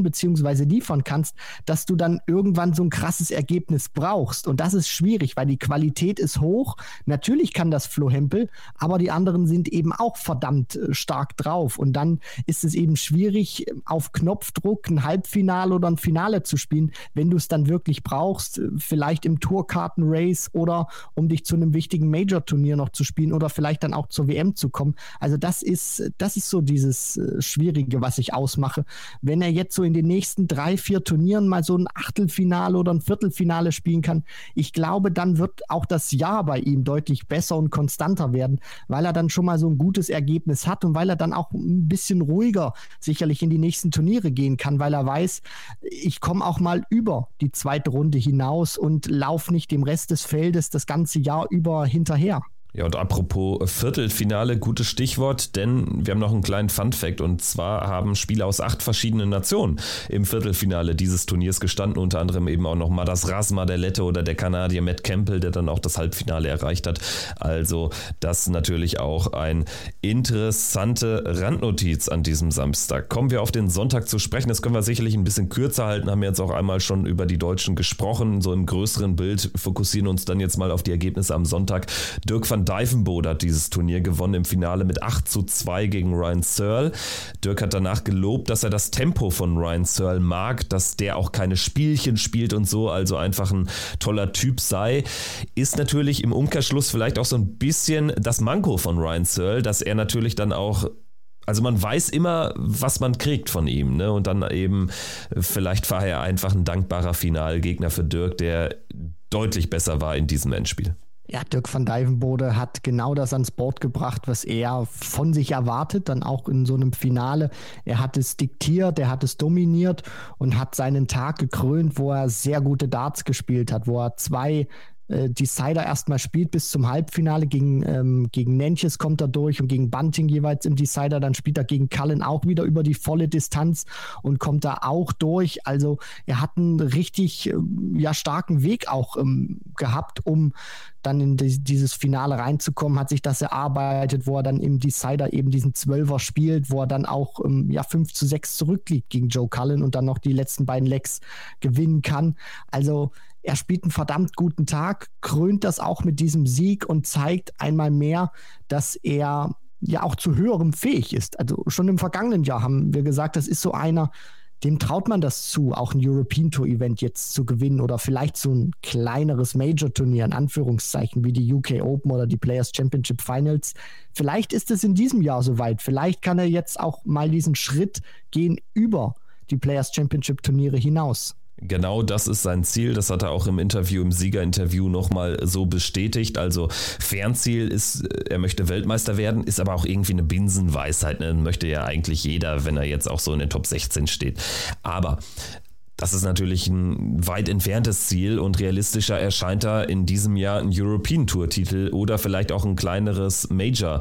produzieren bzw. liefern kannst, dass du dann irgendwann so ein krasses Ergebnis brauchst. Und das ist schwierig, weil die Qualität ist hoch. Natürlich kann das Flo Hempel, aber die anderen sind eben auch verdammt äh, stark drauf. Und dann ist es eben schwierig, auf Knopfdruck ein Halbfinale oder ein Finale zu spielen, wenn du es dann wirklich brauchst, äh, vielleicht im Tourkarten-Race oder um dich zu einem wichtigen Major-Turnier noch zu spielen oder vielleicht dann auch zur WM zu kommen. Also das ist, das ist so dieses äh, Schwierige Schwierige, was ich ausmache. Wenn er jetzt so in den nächsten drei, vier Turnieren mal so ein Achtelfinale oder ein Viertelfinale spielen kann, ich glaube, dann wird auch das Jahr bei ihm deutlich besser und konstanter werden, weil er dann schon mal so ein gutes Ergebnis hat und weil er dann auch ein bisschen ruhiger sicherlich in die nächsten Turniere gehen kann, weil er weiß, ich komme auch mal über die zweite Runde hinaus und laufe nicht dem Rest des Feldes das ganze Jahr über hinterher. Ja, und apropos Viertelfinale, gutes Stichwort, denn wir haben noch einen kleinen Fun-Fact und zwar haben Spieler aus acht verschiedenen Nationen im Viertelfinale dieses Turniers gestanden, unter anderem eben auch noch Madas Rasma, der Lette oder der Kanadier Matt Campbell, der dann auch das Halbfinale erreicht hat. Also, das natürlich auch ein interessante Randnotiz an diesem Samstag. Kommen wir auf den Sonntag zu sprechen. Das können wir sicherlich ein bisschen kürzer halten, haben wir jetzt auch einmal schon über die Deutschen gesprochen, so im größeren Bild, fokussieren uns dann jetzt mal auf die Ergebnisse am Sonntag. Dirk van Dijvenbode hat dieses Turnier gewonnen im Finale mit 8 zu 2 gegen Ryan Searle. Dirk hat danach gelobt, dass er das Tempo von Ryan Searle mag, dass der auch keine Spielchen spielt und so, also einfach ein toller Typ sei. Ist natürlich im Umkehrschluss vielleicht auch so ein bisschen das Manko von Ryan Searle, dass er natürlich dann auch also man weiß immer, was man kriegt von ihm, ne? Und dann eben, vielleicht war er einfach ein dankbarer Finalgegner für Dirk, der deutlich besser war in diesem Endspiel. Ja, Dirk van Dijvenbode hat genau das ans Board gebracht, was er von sich erwartet, dann auch in so einem Finale. Er hat es diktiert, er hat es dominiert und hat seinen Tag gekrönt, wo er sehr gute Darts gespielt hat, wo er zwei äh, Decider erstmal spielt bis zum Halbfinale. Gegen, ähm, gegen Nentjes kommt er durch und gegen Bunting jeweils im Decider. Dann spielt er gegen Cullen auch wieder über die volle Distanz und kommt da auch durch. Also er hat einen richtig äh, ja, starken Weg auch ähm, gehabt, um dann in die, dieses Finale reinzukommen, hat sich das erarbeitet, wo er dann im Decider eben diesen Zwölfer spielt, wo er dann auch ähm, ja, 5 zu 6 zurückliegt gegen Joe Cullen und dann noch die letzten beiden Legs gewinnen kann. Also er spielt einen verdammt guten Tag, krönt das auch mit diesem Sieg und zeigt einmal mehr, dass er ja auch zu höherem fähig ist. Also schon im vergangenen Jahr haben wir gesagt, das ist so einer, dem traut man das zu, auch ein European Tour Event jetzt zu gewinnen oder vielleicht so ein kleineres Major Turnier in Anführungszeichen wie die UK Open oder die Players Championship Finals. Vielleicht ist es in diesem Jahr soweit. Vielleicht kann er jetzt auch mal diesen Schritt gehen über die Players Championship Turniere hinaus. Genau das ist sein Ziel. Das hat er auch im Interview, im Siegerinterview nochmal so bestätigt. Also Fernziel ist, äh, er möchte Weltmeister werden, ist aber auch irgendwie eine Binsenweisheit. Ne? Möchte ja eigentlich jeder, wenn er jetzt auch so in den Top 16 steht. Aber das ist natürlich ein weit entferntes Ziel und realistischer erscheint da in diesem Jahr ein European Tour Titel oder vielleicht auch ein kleineres Major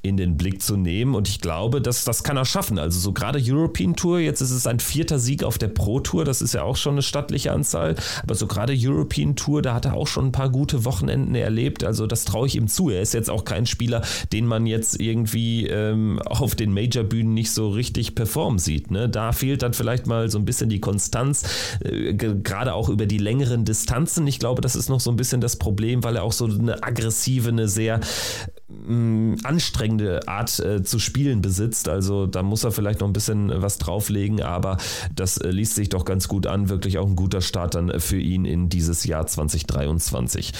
in den Blick zu nehmen. Und ich glaube, dass das kann er schaffen. Also so gerade European Tour, jetzt ist es ein vierter Sieg auf der Pro Tour, das ist ja auch schon eine stattliche Anzahl. Aber so gerade European Tour, da hat er auch schon ein paar gute Wochenenden erlebt. Also das traue ich ihm zu. Er ist jetzt auch kein Spieler, den man jetzt irgendwie ähm, auf den Major-Bühnen nicht so richtig performen sieht. Ne? Da fehlt dann vielleicht mal so ein bisschen die Konstanz Distanz, äh, gerade auch über die längeren Distanzen. Ich glaube, das ist noch so ein bisschen das Problem, weil er auch so eine aggressive, eine sehr mm, anstrengende Art äh, zu spielen besitzt. Also da muss er vielleicht noch ein bisschen was drauflegen, aber das äh, liest sich doch ganz gut an. Wirklich auch ein guter Start dann für ihn in dieses Jahr 2023.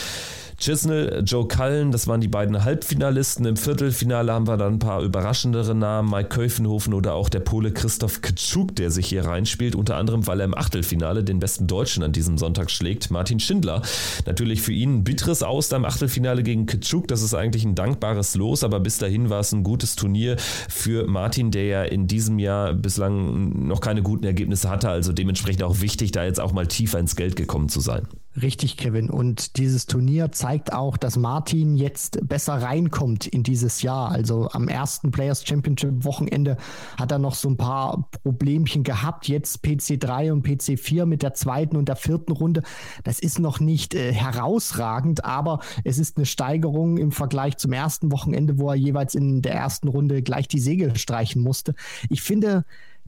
Chisnell, Joe Cullen, das waren die beiden Halbfinalisten. Im Viertelfinale haben wir dann ein paar überraschendere Namen, Mike Köfenhofen oder auch der Pole Christoph Kitschuk, der sich hier reinspielt, unter anderem, weil er im Achtelfinale den besten Deutschen an diesem Sonntag schlägt, Martin Schindler. Natürlich für ihn ein bitteres Aus im Achtelfinale gegen Kitschuk, das ist eigentlich ein dankbares Los, aber bis dahin war es ein gutes Turnier für Martin, der ja in diesem Jahr bislang noch keine guten Ergebnisse hatte, also dementsprechend auch wichtig, da jetzt auch mal tiefer ins Geld gekommen zu sein. Richtig, Kevin. Und dieses Turnier zeigt auch, dass Martin jetzt besser reinkommt in dieses Jahr. Also am ersten Players Championship Wochenende hat er noch so ein paar Problemchen gehabt. Jetzt PC3 und PC4 mit der zweiten und der vierten Runde. Das ist noch nicht äh, herausragend, aber es ist eine Steigerung im Vergleich zum ersten Wochenende, wo er jeweils in der ersten Runde gleich die Segel streichen musste. Ich finde,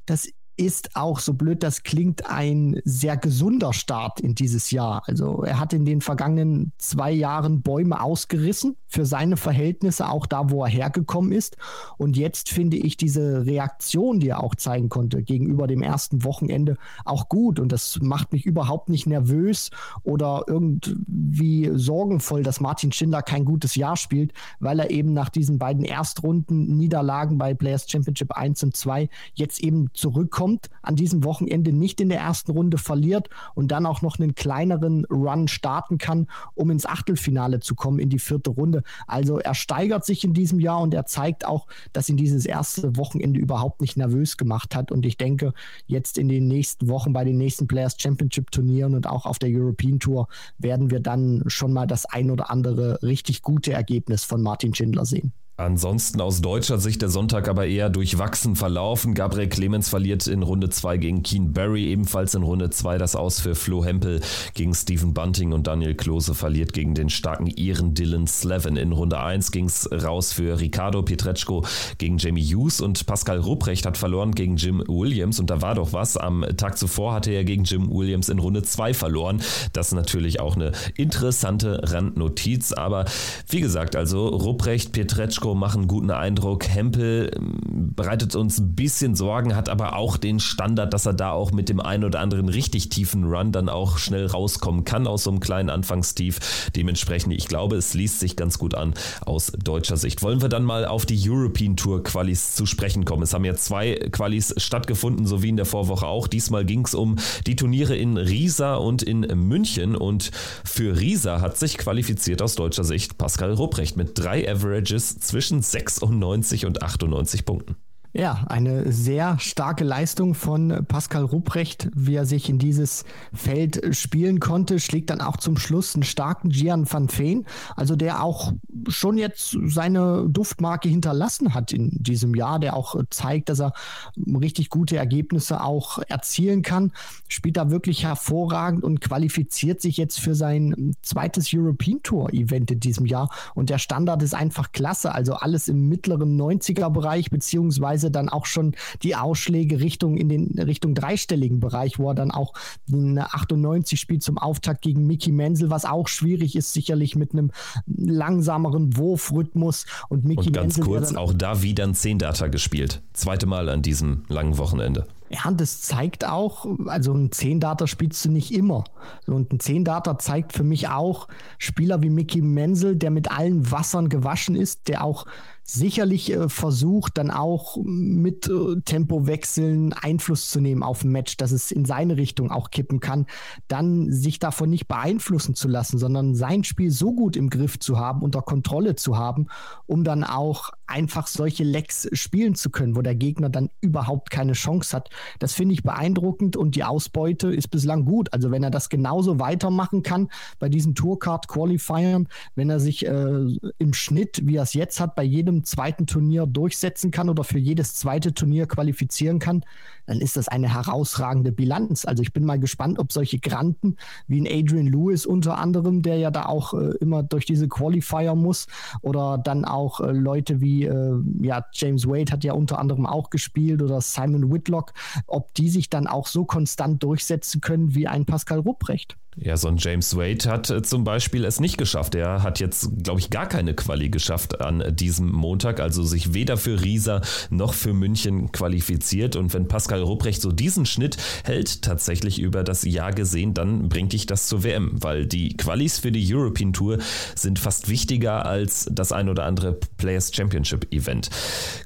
das ist auch, so blöd das klingt, ein sehr gesunder Start in dieses Jahr. Also er hat in den vergangenen zwei Jahren Bäume ausgerissen für seine Verhältnisse, auch da, wo er hergekommen ist. Und jetzt finde ich diese Reaktion, die er auch zeigen konnte gegenüber dem ersten Wochenende, auch gut. Und das macht mich überhaupt nicht nervös oder irgendwie sorgenvoll, dass Martin Schindler kein gutes Jahr spielt, weil er eben nach diesen beiden Erstrunden Niederlagen bei Players Championship 1 und 2 jetzt eben zurückkommt kommt, an diesem Wochenende nicht in der ersten Runde verliert und dann auch noch einen kleineren Run starten kann, um ins Achtelfinale zu kommen, in die vierte Runde. Also er steigert sich in diesem Jahr und er zeigt auch, dass ihn dieses erste Wochenende überhaupt nicht nervös gemacht hat. Und ich denke, jetzt in den nächsten Wochen bei den nächsten Players Championship Turnieren und auch auf der European Tour werden wir dann schon mal das ein oder andere richtig gute Ergebnis von Martin Schindler sehen. Ansonsten aus deutscher Sicht der Sonntag aber eher durchwachsen verlaufen. Gabriel Clemens verliert in Runde 2 gegen Keen Barry, ebenfalls in Runde 2 das Aus für Flo Hempel gegen Stephen Bunting und Daniel Klose verliert gegen den starken Iren Dylan Slevin. In Runde 1 ging es raus für Ricardo Pietreczko gegen Jamie Hughes und Pascal Rupprecht hat verloren gegen Jim Williams und da war doch was. Am Tag zuvor hatte er gegen Jim Williams in Runde 2 verloren. Das ist natürlich auch eine interessante Randnotiz, aber wie gesagt, also Rupprecht, Pietreczko Monaco machen guten Eindruck. Hempel ähm, bereitet uns ein bisschen Sorgen, hat aber auch den Standard, dass er da auch mit dem einen oder anderen richtig tiefen Run dann auch schnell rauskommen kann aus so einem kleinen Anfangstief. Dementsprechend, ich glaube, es liest sich ganz gut an aus deutscher Sicht. Wollen wir dann mal auf die European Tour Qualis zu sprechen kommen? Es haben ja zwei Qualis stattgefunden, so wie in der Vorwoche auch. Diesmal ging es um die Turniere in Riesa und in München und für Riesa hat sich qualifiziert aus deutscher Sicht Pascal Rupprecht mit drei Averages, zwischen 96 und 98 Punkten. Ja, eine sehr starke Leistung von Pascal Rupprecht, wie er sich in dieses Feld spielen konnte, schlägt dann auch zum Schluss einen starken Gian van Veen, also der auch schon jetzt seine Duftmarke hinterlassen hat in diesem Jahr, der auch zeigt, dass er richtig gute Ergebnisse auch erzielen kann, spielt da wirklich hervorragend und qualifiziert sich jetzt für sein zweites European Tour Event in diesem Jahr. Und der Standard ist einfach klasse, also alles im mittleren 90er Bereich beziehungsweise teilweise dann auch schon die Ausschläge Richtung in den Richtung dreistelligen Bereich, wo er dann auch den 98 spielt zum Auftakt gegen Mickey Menzel, was auch schwierig ist, sicherlich mit einem langsameren Wurfrhythmus und Mickey und ganz Menzel, kurz auch da wieder ein 10 Data gespielt. Zweite Mal an diesem langen Wochenende. Ja, und das zeigt auch, also ein 10-Data spielst du nicht immer. Und ein 10-Data zeigt für mich auch Spieler wie Mickey Menzel, der mit allen Wassern gewaschen ist, der auch sicherlich äh, versucht, dann auch mit äh, Tempowechseln Einfluss zu nehmen auf ein Match, dass es in seine Richtung auch kippen kann, dann sich davon nicht beeinflussen zu lassen, sondern sein Spiel so gut im Griff zu haben, unter Kontrolle zu haben, um dann auch einfach solche Lecks spielen zu können, wo der Gegner dann überhaupt keine Chance hat. Das finde ich beeindruckend und die Ausbeute ist bislang gut. Also wenn er das genauso weitermachen kann bei diesen Tourcard Qualifiern, wenn er sich äh, im Schnitt, wie er es jetzt hat, bei jedem jedem zweiten Turnier durchsetzen kann oder für jedes zweite Turnier qualifizieren kann, dann ist das eine herausragende Bilanz. Also ich bin mal gespannt, ob solche Granten wie ein Adrian Lewis unter anderem, der ja da auch äh, immer durch diese Qualifier muss, oder dann auch äh, Leute wie äh, ja, James Wade hat ja unter anderem auch gespielt oder Simon Whitlock, ob die sich dann auch so konstant durchsetzen können wie ein Pascal Rupprecht. Ja, so ein James Wade hat äh, zum Beispiel es nicht geschafft. Er hat jetzt, glaube ich, gar keine Quali geschafft an diesem Montag, also sich weder für Riesa noch für München qualifiziert. Und wenn Pascal Rupprecht so diesen Schnitt hält, tatsächlich über das Jahr gesehen, dann bringt dich das zur WM, weil die Qualis für die European Tour sind fast wichtiger als das ein oder andere Players Championship Event.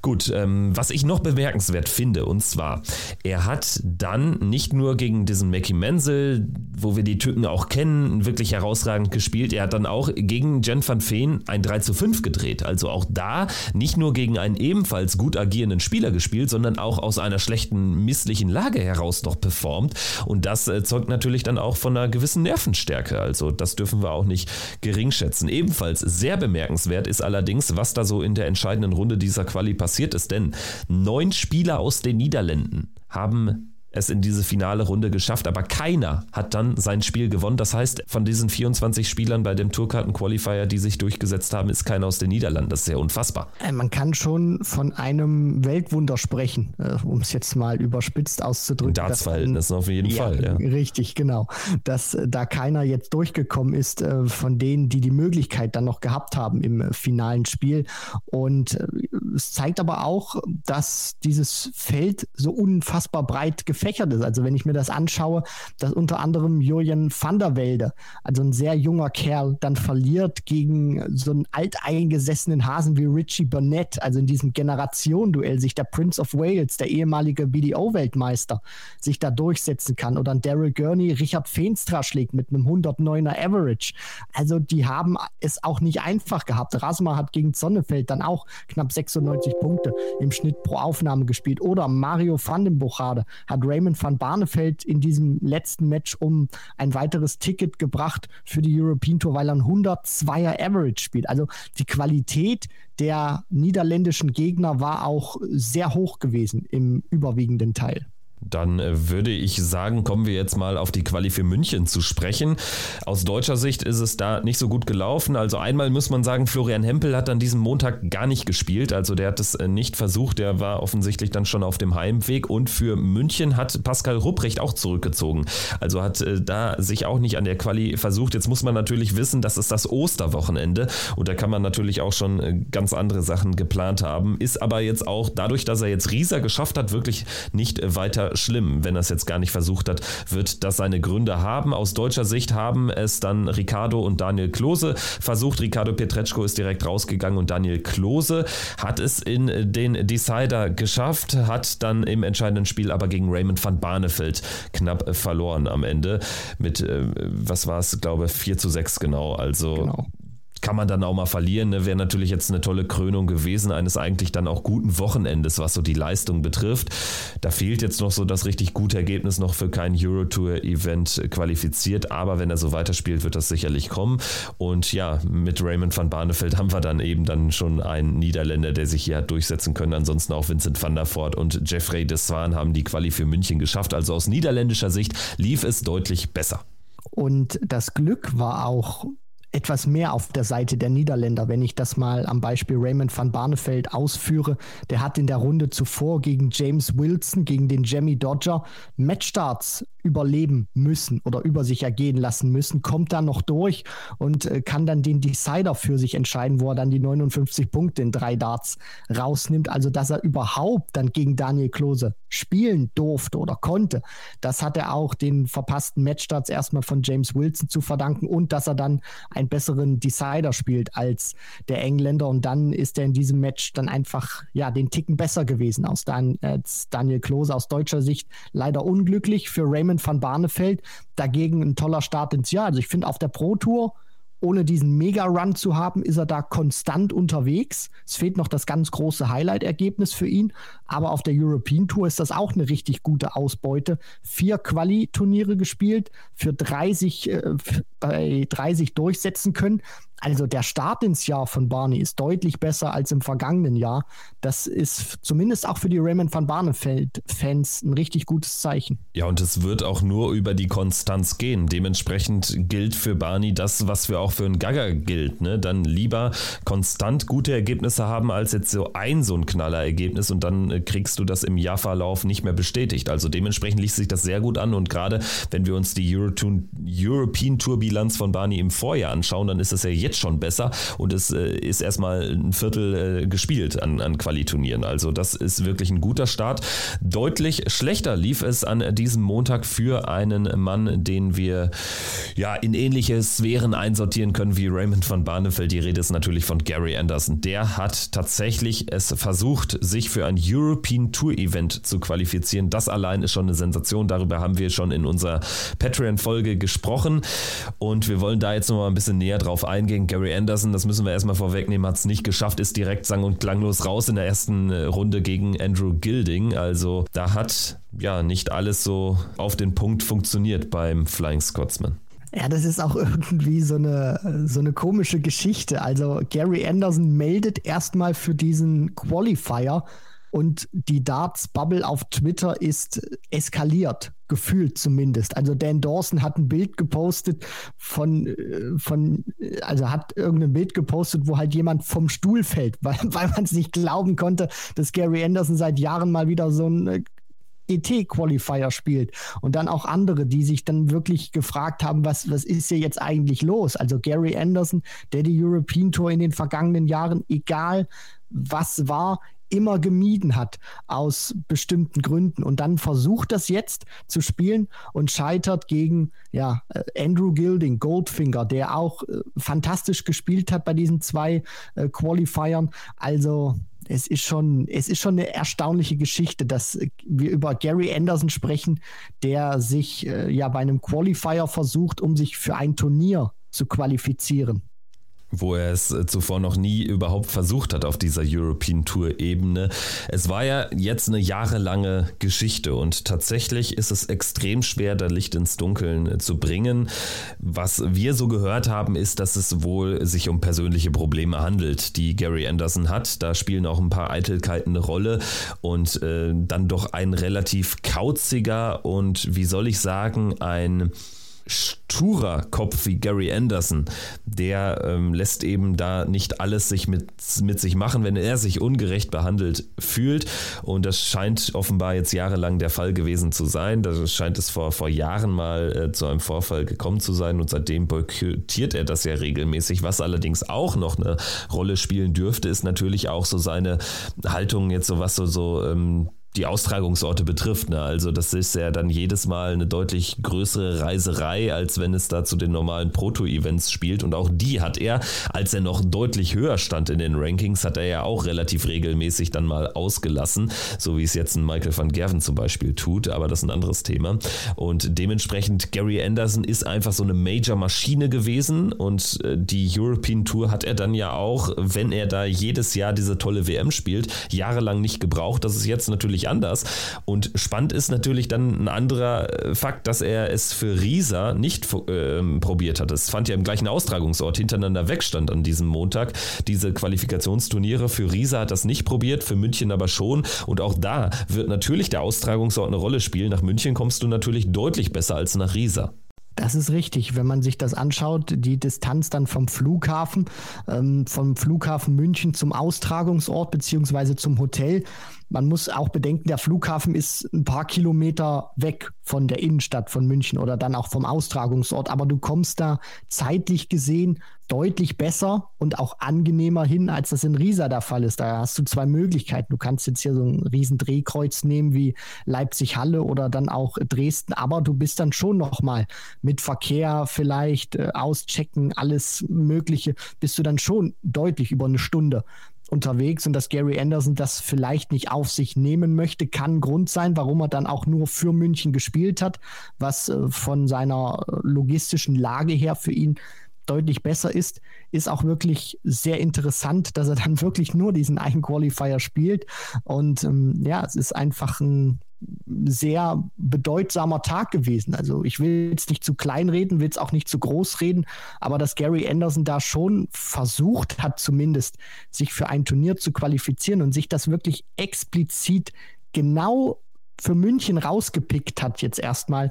Gut, ähm, was ich noch bemerkenswert finde, und zwar, er hat dann nicht nur gegen diesen Mackie Menzel, wo wir die Typen auch kennen, wirklich herausragend gespielt. Er hat dann auch gegen Jen van Veen ein 3 zu 5 gedreht. Also auch da nicht nur gegen einen ebenfalls gut agierenden Spieler gespielt, sondern auch aus einer schlechten, misslichen Lage heraus noch performt. Und das äh, zeugt natürlich dann auch von einer gewissen Nervenstärke. Also das dürfen wir auch nicht gering schätzen. Ebenfalls sehr bemerkenswert ist allerdings, was da so in der entscheidenden Runde dieser Quali passiert ist. Denn neun Spieler aus den Niederlanden haben es in diese finale Runde geschafft, aber keiner hat dann sein Spiel gewonnen. Das heißt, von diesen 24 Spielern bei dem Tourkarten-Qualifier, die sich durchgesetzt haben, ist keiner aus den Niederlanden. Das ist sehr unfassbar. Äh, man kann schon von einem Weltwunder sprechen, äh, um es jetzt mal überspitzt auszudrücken. Dartsverhältnissen auf jeden ja, Fall. Ja. Richtig, genau. Dass äh, da keiner jetzt durchgekommen ist von denen, die die Möglichkeit dann noch gehabt haben im finalen Spiel. Und es zeigt aber auch, dass dieses Feld so unfassbar breit gefällt gefächert ist. Also wenn ich mir das anschaue, dass unter anderem Julian van der Welde, also ein sehr junger Kerl, dann verliert gegen so einen alteingesessenen Hasen wie Richie Burnett, also in diesem Generationenduell sich der Prince of Wales, der ehemalige BDO-Weltmeister, sich da durchsetzen kann. Oder ein Daryl Gurney Richard Feenstra schlägt mit einem 109er Average. Also die haben es auch nicht einfach gehabt. Rasma hat gegen Sonnefeld dann auch knapp 96 Punkte im Schnitt pro Aufnahme gespielt. Oder Mario van den Buchade hat Raymond van Barneveld in diesem letzten Match um ein weiteres Ticket gebracht für die European Tour, weil er ein 102er Average spielt. Also die Qualität der niederländischen Gegner war auch sehr hoch gewesen im überwiegenden Teil. Dann äh, würde ich sagen, kommen wir jetzt mal auf die Quali für München zu sprechen. Aus deutscher Sicht ist es da nicht so gut gelaufen. Also einmal muss man sagen, Florian Hempel hat an diesem Montag gar nicht gespielt. Also der hat es äh, nicht versucht. Der war offensichtlich dann schon auf dem Heimweg. Und für München hat Pascal Rupprecht auch zurückgezogen. Also hat äh, da sich auch nicht an der Quali versucht. Jetzt muss man natürlich wissen, das ist das Osterwochenende. Und da kann man natürlich auch schon ganz andere Sachen geplant haben. Ist aber jetzt auch dadurch, dass er jetzt Rieser geschafft hat, wirklich nicht weiter schlimm, wenn er es jetzt gar nicht versucht hat, wird das seine Gründe haben. Aus deutscher Sicht haben es dann Ricardo und Daniel Klose versucht. Ricardo Petretschko ist direkt rausgegangen und Daniel Klose hat es in den Decider geschafft, hat dann im entscheidenden Spiel aber gegen Raymond van Barneveld knapp verloren am Ende mit, äh, was war es, glaube 4 zu 6 genau. Also genau kann man dann auch mal verlieren. Ne? Wäre natürlich jetzt eine tolle Krönung gewesen, eines eigentlich dann auch guten Wochenendes, was so die Leistung betrifft. Da fehlt jetzt noch so das richtig gute Ergebnis noch für kein Eurotour-Event qualifiziert, aber wenn er so weiterspielt, wird das sicherlich kommen. Und ja, mit Raymond van Barneveld haben wir dann eben dann schon einen Niederländer, der sich hier hat durchsetzen können. Ansonsten auch Vincent van der Voort und Jeffrey de Swan haben die Quali für München geschafft. Also aus niederländischer Sicht lief es deutlich besser. Und das Glück war auch etwas mehr auf der Seite der Niederländer, wenn ich das mal am Beispiel Raymond van Barneveld ausführe. Der hat in der Runde zuvor gegen James Wilson, gegen den Jamie Dodger Matchstarts überleben müssen oder über sich ergehen lassen müssen, kommt dann noch durch und äh, kann dann den Decider für sich entscheiden, wo er dann die 59 Punkte in drei Darts rausnimmt. Also, dass er überhaupt dann gegen Daniel Klose spielen durfte oder konnte, das hat er auch den verpassten Matchstarts erstmal von James Wilson zu verdanken und dass er dann einen besseren Decider spielt als der Engländer und dann ist er in diesem Match dann einfach ja den Ticken besser gewesen aus Dan als Daniel Klose aus deutscher Sicht leider unglücklich für Raymond Raymond van Barneveld. Dagegen ein toller Start ins Jahr. Also ich finde auf der Pro Tour ohne diesen Mega-Run zu haben, ist er da konstant unterwegs. Es fehlt noch das ganz große Highlight-Ergebnis für ihn. Aber auf der European Tour ist das auch eine richtig gute Ausbeute. Vier Quali-Turniere gespielt, für 30, äh, bei 30 durchsetzen können. Also der Start ins Jahr von Barney ist deutlich besser als im vergangenen Jahr. Das ist zumindest auch für die Raymond van Barneveld-Fans ein richtig gutes Zeichen. Ja, und es wird auch nur über die Konstanz gehen. Dementsprechend gilt für Barney das, was für auch für einen Gagger gilt. Ne? Dann lieber konstant gute Ergebnisse haben, als jetzt so ein so ein Knallerergebnis und dann äh, kriegst du das im Jahrverlauf nicht mehr bestätigt. Also dementsprechend liest sich das sehr gut an und gerade wenn wir uns die European Tour Bilanz von Barney im Vorjahr anschauen, dann ist es ja jetzt jetzt schon besser und es äh, ist erstmal ein Viertel äh, gespielt an, an Qualiturnieren. Also das ist wirklich ein guter Start. Deutlich schlechter lief es an diesem Montag für einen Mann, den wir ja in ähnliche Sphären einsortieren können wie Raymond van Barneveld. Die Rede ist natürlich von Gary Anderson. Der hat tatsächlich es versucht, sich für ein European Tour Event zu qualifizieren. Das allein ist schon eine Sensation. Darüber haben wir schon in unserer Patreon-Folge gesprochen und wir wollen da jetzt noch mal ein bisschen näher drauf eingehen gegen Gary Anderson, das müssen wir erstmal vorwegnehmen, hat es nicht geschafft, ist direkt sang- und klanglos raus in der ersten äh, Runde gegen Andrew Gilding. Also da hat ja nicht alles so auf den Punkt funktioniert beim Flying Scotsman. Ja, das ist auch irgendwie so eine, so eine komische Geschichte. Also Gary Anderson meldet erstmal für diesen Qualifier und die Darts-Bubble auf Twitter ist eskaliert, gefühlt zumindest. Also Dan Dawson hat ein Bild gepostet von, äh, von also hat irgendein Bild gepostet, wo halt jemand vom Stuhl fällt, weil, weil man es nicht glauben konnte, dass Gary Anderson seit Jahren mal wieder so ein äh, ET-Qualifier spielt. Und dann auch andere, die sich dann wirklich gefragt haben, was, was ist hier jetzt eigentlich los? Also Gary Anderson, der die European Tour in den vergangenen Jahren, egal was war, immer gemieden hat aus bestimmten Gründen und dann versucht das jetzt zu spielen und scheitert gegen ja, äh, Andrew Gilding, Goldfinger, der auch äh, fantastisch gespielt hat bei diesen zwei äh, Qualifiern. Also es ist schon, es ist schon eine erstaunliche Geschichte, dass wir über Gary Anderson sprechen, der sich äh, ja bei einem Qualifier versucht, um sich für ein Turnier zu qualifizieren wo er es zuvor noch nie überhaupt versucht hat auf dieser European Tour Ebene. Es war ja jetzt eine jahrelange Geschichte und tatsächlich ist es extrem schwer, da Licht ins Dunkeln zu bringen. Was wir so gehört haben, ist, dass es wohl sich um persönliche Probleme handelt, die Gary Anderson hat. Da spielen auch ein paar Eitelkeiten eine Rolle und äh, dann doch ein relativ kauziger und wie soll ich sagen, ein sturer Kopf wie Gary Anderson, der ähm, lässt eben da nicht alles sich mit, mit sich machen, wenn er sich ungerecht behandelt fühlt. Und das scheint offenbar jetzt jahrelang der Fall gewesen zu sein. Da scheint es vor, vor Jahren mal äh, zu einem Vorfall gekommen zu sein und seitdem boykottiert er das ja regelmäßig. Was allerdings auch noch eine Rolle spielen dürfte, ist natürlich auch so seine Haltung jetzt so was so, so ähm, die Austragungsorte betrifft. Ne? Also das ist ja dann jedes Mal eine deutlich größere Reiserei, als wenn es da zu den normalen Proto-Events spielt. Und auch die hat er, als er noch deutlich höher stand in den Rankings, hat er ja auch relativ regelmäßig dann mal ausgelassen, so wie es jetzt ein Michael van Gerven zum Beispiel tut. Aber das ist ein anderes Thema. Und dementsprechend, Gary Anderson ist einfach so eine Major-Maschine gewesen. Und äh, die European Tour hat er dann ja auch, wenn er da jedes Jahr diese tolle WM spielt, jahrelang nicht gebraucht. Das ist jetzt natürlich völlig anders. Und spannend ist natürlich dann ein anderer äh, Fakt, dass er es für Riesa nicht äh, probiert hat. Es fand ja im gleichen Austragungsort hintereinander wegstand an diesem Montag. Diese Qualifikationsturniere für Riesa hat das nicht probiert, für München aber schon. Und auch da wird natürlich der Austragungsort eine Rolle spielen. Nach München kommst du natürlich deutlich besser als nach Riesa. Das ist richtig. Wenn man sich das anschaut, die Distanz dann vom Flughafen, ähm, vom Flughafen München zum Austragungsort beziehungsweise zum Hotel, man muss auch bedenken, der Flughafen ist ein paar Kilometer weg von der Innenstadt von München oder dann auch vom Austragungsort, aber du kommst da zeitlich gesehen deutlich besser und auch angenehmer hin, als das in Riesa der Fall ist. Da hast du zwei Möglichkeiten. Du kannst jetzt hier so ein riesen Drehkreuz nehmen wie Leipzig-Halle oder dann auch Dresden, aber du bist dann schon nochmal mit Verkehr vielleicht äh, auschecken, alles Mögliche, bist du dann schon deutlich über eine Stunde unterwegs und dass Gary Anderson das vielleicht nicht auf sich nehmen möchte, kann Grund sein, warum er dann auch nur für München gespielt hat, was äh, von seiner logistischen Lage her für ihn deutlich besser ist, ist auch wirklich sehr interessant, dass er dann wirklich nur diesen einen Qualifier spielt. Und ähm, ja, es ist einfach ein sehr bedeutsamer Tag gewesen. Also ich will jetzt nicht zu klein reden, will es auch nicht zu groß reden, aber dass Gary Anderson da schon versucht hat, zumindest sich für ein Turnier zu qualifizieren und sich das wirklich explizit genau für München rausgepickt hat, jetzt erstmal,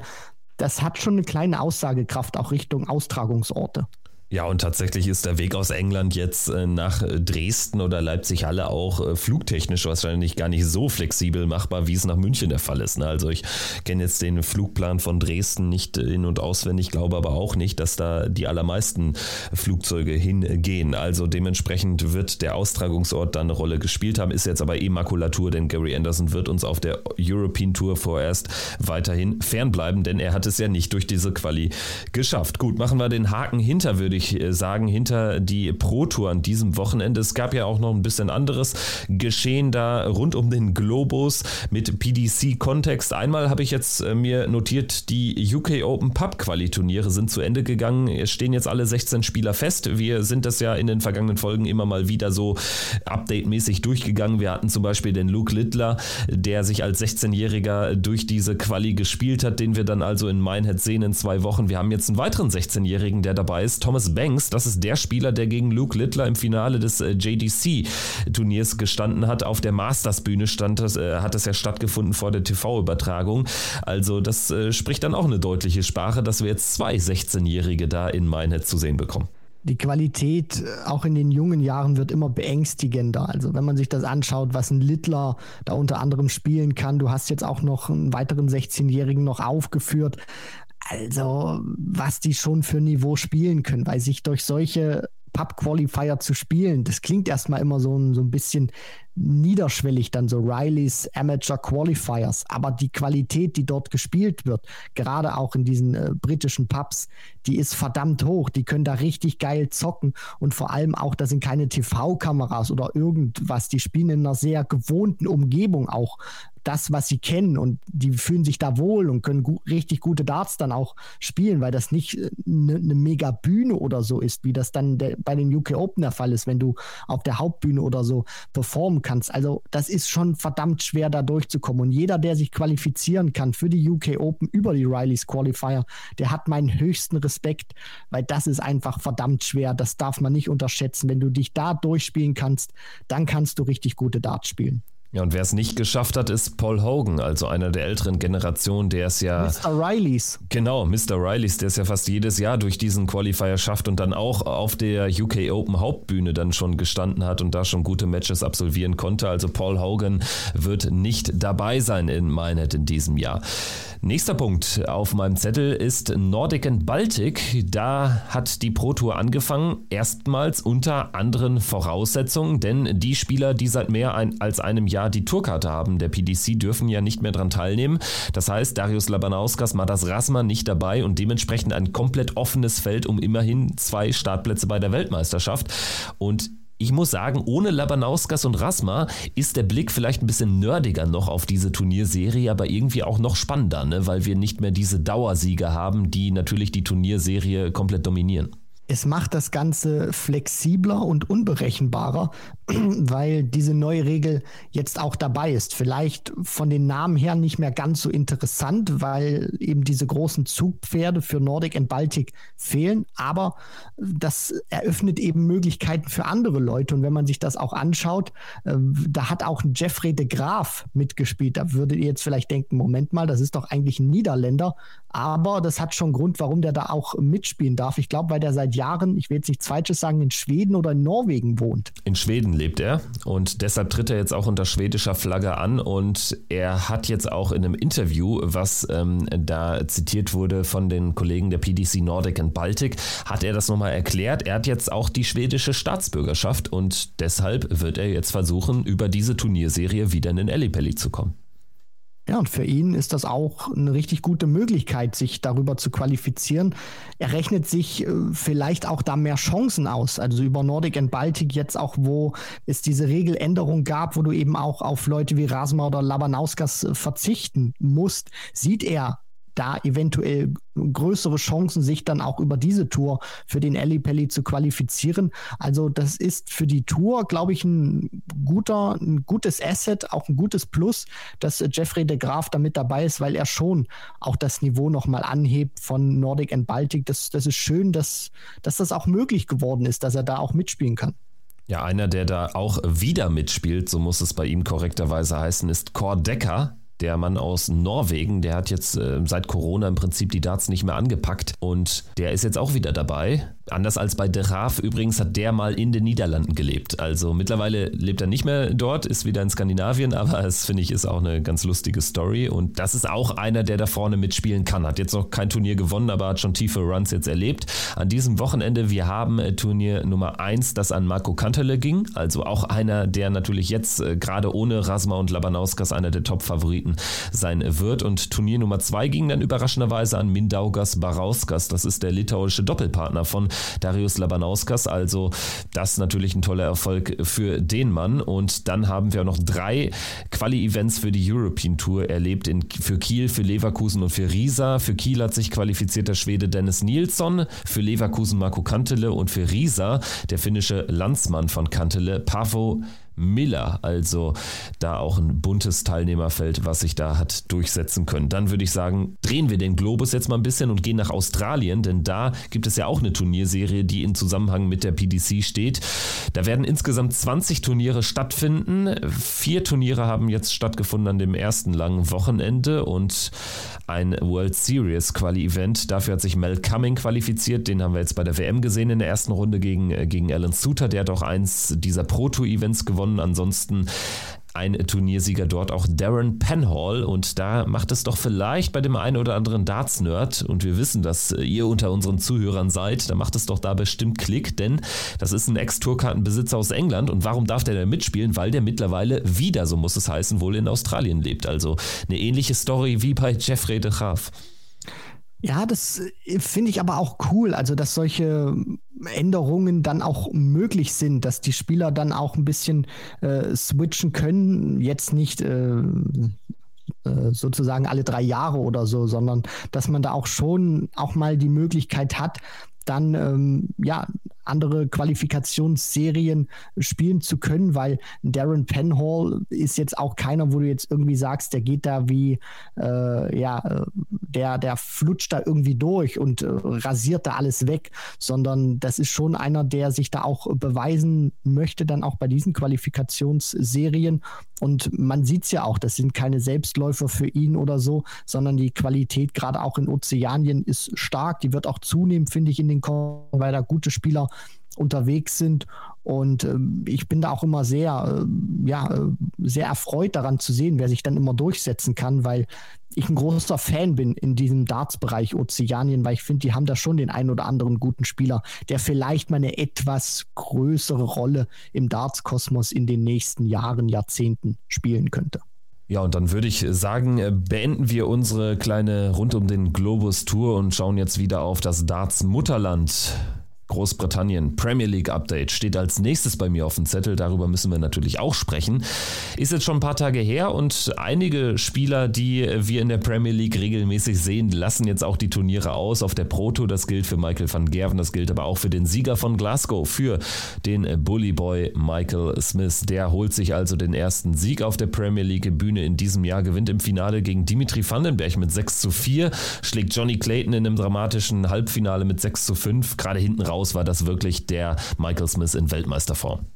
das hat schon eine kleine Aussagekraft auch Richtung Austragungsorte. Ja, und tatsächlich ist der Weg aus England jetzt äh, nach Dresden oder Leipzig-Halle auch äh, flugtechnisch wahrscheinlich gar nicht so flexibel machbar, wie es nach München der Fall ist. Ne? Also ich kenne jetzt den Flugplan von Dresden nicht in- und auswendig, glaube aber auch nicht, dass da die allermeisten Flugzeuge hingehen. Also dementsprechend wird der Austragungsort da eine Rolle gespielt haben, ist jetzt aber eh Makulatur, denn Gary Anderson wird uns auf der European Tour vorerst weiterhin fernbleiben, denn er hat es ja nicht durch diese Quali geschafft. Gut, machen wir den Haken hinter, würde ich äh, sagen, hinter die Pro Tour an diesem Wochenende. Es gab ja auch noch ein bisschen anderes Geschehen da rund um den Globus mit PDC-Kontext. Einmal habe ich jetzt äh, mir notiert, die UK Open Pub Quali-Turniere sind zu Ende gegangen. Es stehen jetzt alle 16 Spieler fest. Wir sind das ja in den vergangenen Folgen immer mal wieder so update-mäßig durchgegangen. Wir hatten zum Beispiel den Luke Littler, der sich als 16-Jähriger durch diese Quali gespielt hat, den wir dann also in Minehead sehen in zwei Wochen. Wir haben jetzt einen weiteren 16-Jährigen, der dabei ist, Thomas Banks, das ist der Spieler, der gegen Luke Littler im Finale des äh, JDC-Turniers gestanden hat. Auf der Masters-Bühne stand das, äh, hat das ja stattgefunden vor der TV-Übertragung. Also das äh, spricht dann auch eine deutliche Sprache, dass wir jetzt zwei 16-Jährige da in Minehead zu sehen bekommen die Qualität auch in den jungen Jahren wird immer beängstigender. Also wenn man sich das anschaut, was ein Littler da unter anderem spielen kann, du hast jetzt auch noch einen weiteren 16-Jährigen noch aufgeführt. Also, was die schon für Niveau spielen können, weil sich durch solche Pub-Qualifier zu spielen, das klingt erstmal immer so ein, so ein bisschen niederschwellig dann so Rileys Amateur Qualifiers, aber die Qualität, die dort gespielt wird, gerade auch in diesen äh, britischen Pubs, die ist verdammt hoch. Die können da richtig geil zocken und vor allem auch, da sind keine TV-Kameras oder irgendwas. Die spielen in einer sehr gewohnten Umgebung auch das, was sie kennen und die fühlen sich da wohl und können gu richtig gute Darts dann auch spielen, weil das nicht eine äh, ne mega Bühne oder so ist, wie das dann bei den UK Open der Fall ist, wenn du auf der Hauptbühne oder so performen kannst. Also das ist schon verdammt schwer, da durchzukommen. Und jeder, der sich qualifizieren kann für die UK Open über die Rileys Qualifier, der hat meinen höchsten Respekt, weil das ist einfach verdammt schwer. Das darf man nicht unterschätzen. Wenn du dich da durchspielen kannst, dann kannst du richtig gute Darts spielen. Ja, und wer es nicht geschafft hat, ist Paul Hogan, also einer der älteren Generationen, der es ja. Mr. Rileys. Genau, Mr. Rileys, der es ja fast jedes Jahr durch diesen Qualifier schafft und dann auch auf der UK Open Hauptbühne dann schon gestanden hat und da schon gute Matches absolvieren konnte. Also Paul Hogan wird nicht dabei sein in Minehead in diesem Jahr. Nächster Punkt auf meinem Zettel ist Nordic and Baltic. Da hat die Pro Tour angefangen, erstmals unter anderen Voraussetzungen, denn die Spieler, die seit mehr als einem Jahr die Tourkarte haben, der PDC, dürfen ja nicht mehr daran teilnehmen. Das heißt, Darius Labanauskas, Madas Rasma nicht dabei und dementsprechend ein komplett offenes Feld um immerhin zwei Startplätze bei der Weltmeisterschaft. Und ich muss sagen, ohne Labanauskas und Rasma ist der Blick vielleicht ein bisschen nerdiger noch auf diese Turnierserie, aber irgendwie auch noch spannender, ne? weil wir nicht mehr diese Dauersieger haben, die natürlich die Turnierserie komplett dominieren. Es macht das Ganze flexibler und unberechenbarer, weil diese neue Regel jetzt auch dabei ist. Vielleicht von den Namen her nicht mehr ganz so interessant, weil eben diese großen Zugpferde für Nordic und Baltic fehlen. Aber das eröffnet eben Möglichkeiten für andere Leute. Und wenn man sich das auch anschaut, äh, da hat auch Jeffrey de Graaf mitgespielt. Da würdet ihr jetzt vielleicht denken, Moment mal, das ist doch eigentlich ein Niederländer. Aber das hat schon Grund, warum der da auch mitspielen darf. Ich glaube, weil der seit Jahren, ich will jetzt nichts Falsches sagen, in Schweden oder in Norwegen wohnt. In Schweden lebt er und deshalb tritt er jetzt auch unter schwedischer Flagge an und er hat jetzt auch in einem Interview, was ähm, da zitiert wurde von den Kollegen der PDC Nordic and Baltic, hat er das nochmal erklärt. Er hat jetzt auch die schwedische Staatsbürgerschaft und deshalb wird er jetzt versuchen, über diese Turnierserie wieder in den Ellipelli zu kommen. Ja, und für ihn ist das auch eine richtig gute Möglichkeit, sich darüber zu qualifizieren. Er rechnet sich äh, vielleicht auch da mehr Chancen aus. Also über Nordic and Baltic jetzt auch, wo es diese Regeländerung gab, wo du eben auch auf Leute wie Rasma oder Labanauskas verzichten musst, sieht er da eventuell größere Chancen, sich dann auch über diese Tour für den Ali Pelli zu qualifizieren. Also das ist für die Tour, glaube ich, ein guter, ein gutes Asset, auch ein gutes Plus, dass Jeffrey de Graaf damit dabei ist, weil er schon auch das Niveau nochmal anhebt von Nordic and Baltic. Das, das ist schön, dass, dass das auch möglich geworden ist, dass er da auch mitspielen kann. Ja, einer, der da auch wieder mitspielt, so muss es bei ihm korrekterweise heißen, ist Cor Decker der Mann aus Norwegen, der hat jetzt äh, seit Corona im Prinzip die Darts nicht mehr angepackt und der ist jetzt auch wieder dabei. Anders als bei De Raaf übrigens hat der mal in den Niederlanden gelebt. Also mittlerweile lebt er nicht mehr dort, ist wieder in Skandinavien, aber es finde ich ist auch eine ganz lustige Story und das ist auch einer, der da vorne mitspielen kann. Hat jetzt noch kein Turnier gewonnen, aber hat schon tiefe Runs jetzt erlebt. An diesem Wochenende, wir haben äh, Turnier Nummer 1, das an Marco Kantele ging, also auch einer, der natürlich jetzt äh, gerade ohne Rasma und Labanauskas einer der Top-Favoriten sein wird und Turnier Nummer 2 ging dann überraschenderweise an Mindaugas Barauskas, das ist der litauische Doppelpartner von Darius Labanauskas. Also das natürlich ein toller Erfolg für den Mann. Und dann haben wir noch drei Quali-Events für die European Tour erlebt. In, für Kiel, für Leverkusen und für Riesa. Für Kiel hat sich qualifiziert der Schwede Dennis Nilsson, für Leverkusen Marco Kantele und für Riesa der finnische Landsmann von Kantele, Pavo Miller. Also da auch ein buntes Teilnehmerfeld, was sich da hat durchsetzen können. Dann würde ich sagen, drehen wir den Globus jetzt mal ein bisschen und gehen nach Australien, denn da gibt es ja auch eine Turnierserie, die in Zusammenhang mit der PDC steht. Da werden insgesamt 20 Turniere stattfinden. Vier Turniere haben jetzt stattgefunden an dem ersten langen Wochenende und ein World Series Quali-Event. Dafür hat sich Mel Cumming qualifiziert. Den haben wir jetzt bei der WM gesehen in der ersten Runde gegen, gegen Alan Suter. Der hat auch eins dieser Pro-Tour-Events gewonnen gewonnen. Ansonsten ein Turniersieger dort, auch Darren Penhall. Und da macht es doch vielleicht bei dem einen oder anderen Darts-Nerd, und wir wissen, dass ihr unter unseren Zuhörern seid, da macht es doch da bestimmt Klick, denn das ist ein Ex-Tourkartenbesitzer aus England. Und warum darf der denn mitspielen? Weil der mittlerweile wieder, so muss es heißen, wohl in Australien lebt. Also eine ähnliche Story wie bei Jeffrey de Graaf. Ja, das äh, finde ich aber auch cool, also dass solche Änderungen dann auch möglich sind, dass die Spieler dann auch ein bisschen äh, switchen können, jetzt nicht äh, äh, sozusagen alle drei Jahre oder so, sondern dass man da auch schon auch mal die Möglichkeit hat, dann ähm, ja andere Qualifikationsserien spielen zu können, weil Darren Penhall ist jetzt auch keiner, wo du jetzt irgendwie sagst, der geht da wie, äh, ja, der, der flutscht da irgendwie durch und äh, rasiert da alles weg, sondern das ist schon einer, der sich da auch beweisen möchte, dann auch bei diesen Qualifikationsserien. Und man sieht es ja auch, das sind keine Selbstläufer für ihn oder so, sondern die Qualität gerade auch in Ozeanien ist stark. Die wird auch zunehmen, finde ich, in den Kommen, weil da gute Spieler unterwegs sind. Und äh, ich bin da auch immer sehr, äh, ja, äh, sehr erfreut daran zu sehen, wer sich dann immer durchsetzen kann, weil ich ein großer Fan bin in diesem Darts-Bereich Ozeanien, weil ich finde, die haben da schon den einen oder anderen guten Spieler, der vielleicht mal eine etwas größere Rolle im Darts-Kosmos in den nächsten Jahren, Jahrzehnten spielen könnte. Ja, und dann würde ich sagen, äh, beenden wir unsere kleine rund um den Globus Tour und schauen jetzt wieder auf das Darts Mutterland. Großbritannien Premier League Update steht als nächstes bei mir auf dem Zettel. Darüber müssen wir natürlich auch sprechen. Ist jetzt schon ein paar Tage her und einige Spieler, die wir in der Premier League regelmäßig sehen, lassen jetzt auch die Turniere aus. Auf der Pro Tour, das gilt für Michael van Gerven, das gilt aber auch für den Sieger von Glasgow, für den Bully Boy Michael Smith. Der holt sich also den ersten Sieg auf der Premier League Bühne in diesem Jahr, gewinnt im Finale gegen Dimitri Vandenberg mit 6 zu 4, schlägt Johnny Clayton in einem dramatischen Halbfinale mit 6 zu 5, gerade hinten raus raus war das wirklich der Michael Smith in Weltmeisterform.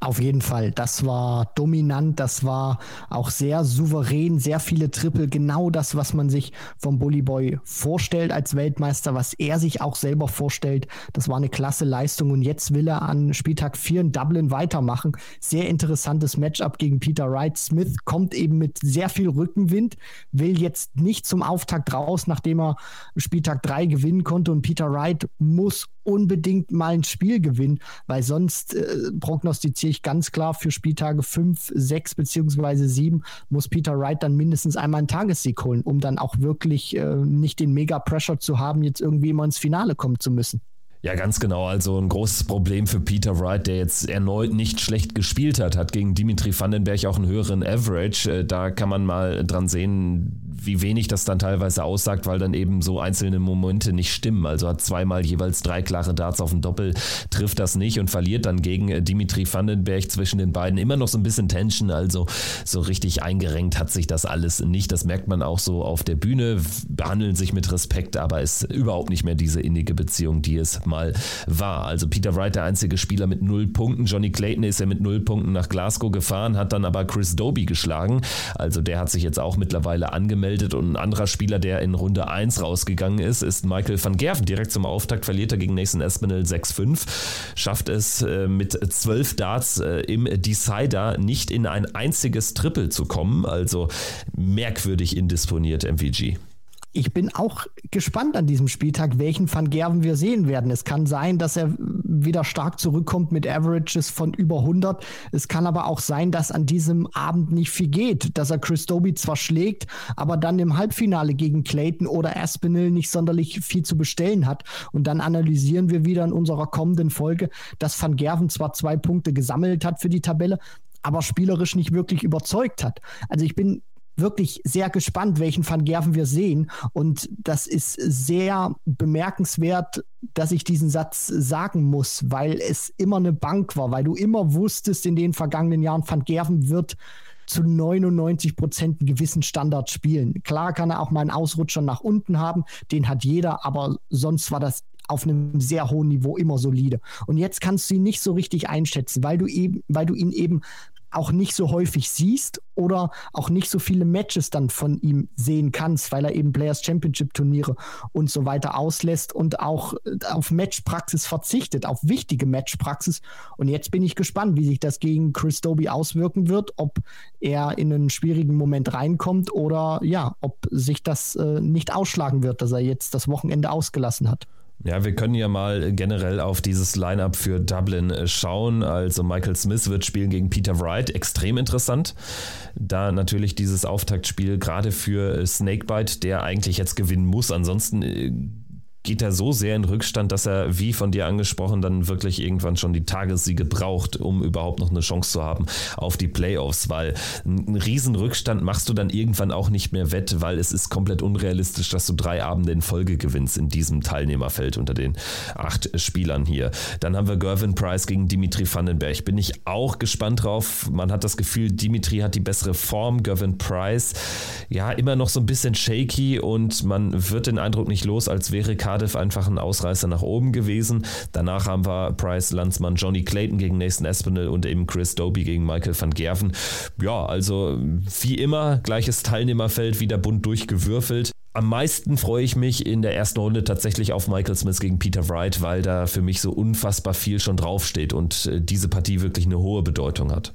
Auf jeden Fall. Das war dominant, das war auch sehr souverän, sehr viele Triple, genau das, was man sich vom Bully Boy vorstellt als Weltmeister, was er sich auch selber vorstellt. Das war eine klasse Leistung und jetzt will er an Spieltag 4 in Dublin weitermachen. Sehr interessantes Matchup gegen Peter Wright. Smith kommt eben mit sehr viel Rückenwind, will jetzt nicht zum Auftakt raus, nachdem er Spieltag 3 gewinnen konnte und Peter Wright muss unbedingt mal ein Spiel gewinnen, weil sonst äh, prognostiziere ich ganz klar für Spieltage 5, 6 beziehungsweise 7 muss Peter Wright dann mindestens einmal einen Tagessieg holen, um dann auch wirklich äh, nicht den Mega-Pressure zu haben, jetzt irgendwie immer ins Finale kommen zu müssen. Ja, ganz genau. Also ein großes Problem für Peter Wright, der jetzt erneut nicht schlecht gespielt hat, hat gegen Dimitri Vandenberg auch einen höheren Average. Äh, da kann man mal dran sehen, wie wenig das dann teilweise aussagt, weil dann eben so einzelne Momente nicht stimmen. Also hat zweimal jeweils drei klare Darts auf dem Doppel, trifft das nicht und verliert dann gegen äh, Dimitri Vandenberg zwischen den beiden immer noch so ein bisschen Tension. Also so richtig eingerenkt hat sich das alles nicht. Das merkt man auch so auf der Bühne, behandeln sich mit Respekt, aber ist überhaupt nicht mehr diese innige Beziehung, die es mal war. Also Peter Wright, der einzige Spieler mit null Punkten. Johnny Clayton ist ja mit null Punkten nach Glasgow gefahren, hat dann aber Chris Doby geschlagen. Also der hat sich jetzt auch mittlerweile angemeldet und ein anderer Spieler, der in Runde 1 rausgegangen ist, ist Michael van Gerven. Direkt zum Auftakt verliert er gegen Nathan Espinel 6-5, schafft es äh, mit 12 Darts äh, im Decider nicht in ein einziges Triple zu kommen. Also merkwürdig indisponiert MVG ich bin auch gespannt an diesem Spieltag, welchen Van Gerven wir sehen werden. Es kann sein, dass er wieder stark zurückkommt mit Averages von über 100. Es kann aber auch sein, dass an diesem Abend nicht viel geht, dass er Chris Doby zwar schlägt, aber dann im Halbfinale gegen Clayton oder Aspinall nicht sonderlich viel zu bestellen hat. Und dann analysieren wir wieder in unserer kommenden Folge, dass Van Gerven zwar zwei Punkte gesammelt hat für die Tabelle, aber spielerisch nicht wirklich überzeugt hat. Also ich bin wirklich sehr gespannt, welchen Van Gerven wir sehen. Und das ist sehr bemerkenswert, dass ich diesen Satz sagen muss, weil es immer eine Bank war, weil du immer wusstest in den vergangenen Jahren, Van Gerven wird zu 99 Prozent einen gewissen Standard spielen. Klar kann er auch mal einen Ausrutscher nach unten haben, den hat jeder, aber sonst war das auf einem sehr hohen Niveau immer solide. Und jetzt kannst du ihn nicht so richtig einschätzen, weil du eben, weil du ihn eben auch nicht so häufig siehst oder auch nicht so viele Matches dann von ihm sehen kannst, weil er eben Players Championship Turniere und so weiter auslässt und auch äh, auf Matchpraxis verzichtet, auf wichtige Matchpraxis. Und jetzt bin ich gespannt, wie sich das gegen Chris Doby auswirken wird, ob er in einen schwierigen Moment reinkommt oder ja, ob sich das äh, nicht ausschlagen wird, dass er jetzt das Wochenende ausgelassen hat. Ja, wir können ja mal generell auf dieses Lineup für Dublin äh, schauen. Also Michael Smith wird spielen gegen Peter Wright. Extrem interessant. Da natürlich dieses Auftaktspiel gerade für äh, Snakebite, der eigentlich jetzt gewinnen muss. Ansonsten äh, geht er so sehr in Rückstand, dass er, wie von dir angesprochen, dann wirklich irgendwann schon die Tagessiege braucht, um überhaupt noch eine Chance zu haben auf die Playoffs, weil einen riesen Rückstand machst du dann irgendwann auch nicht mehr wett, weil es ist komplett unrealistisch, dass du drei Abende in Folge gewinnst in diesem Teilnehmerfeld unter den acht Spielern hier. Dann haben wir Gervin Price gegen Dimitri Vandenberg. Bin ich auch gespannt drauf. Man hat das Gefühl, Dimitri hat die bessere Form, Gervin Price ja immer noch so ein bisschen shaky und man wird den Eindruck nicht los, als wäre Carter Cardiff einfach ein Ausreißer nach oben gewesen. Danach haben wir Price Landsmann Johnny Clayton gegen Nathan Espinel und eben Chris Doby gegen Michael van Gerven. Ja, also wie immer, gleiches Teilnehmerfeld, wieder bunt durchgewürfelt. Am meisten freue ich mich in der ersten Runde tatsächlich auf Michael Smith gegen Peter Wright, weil da für mich so unfassbar viel schon draufsteht und äh, diese Partie wirklich eine hohe Bedeutung hat.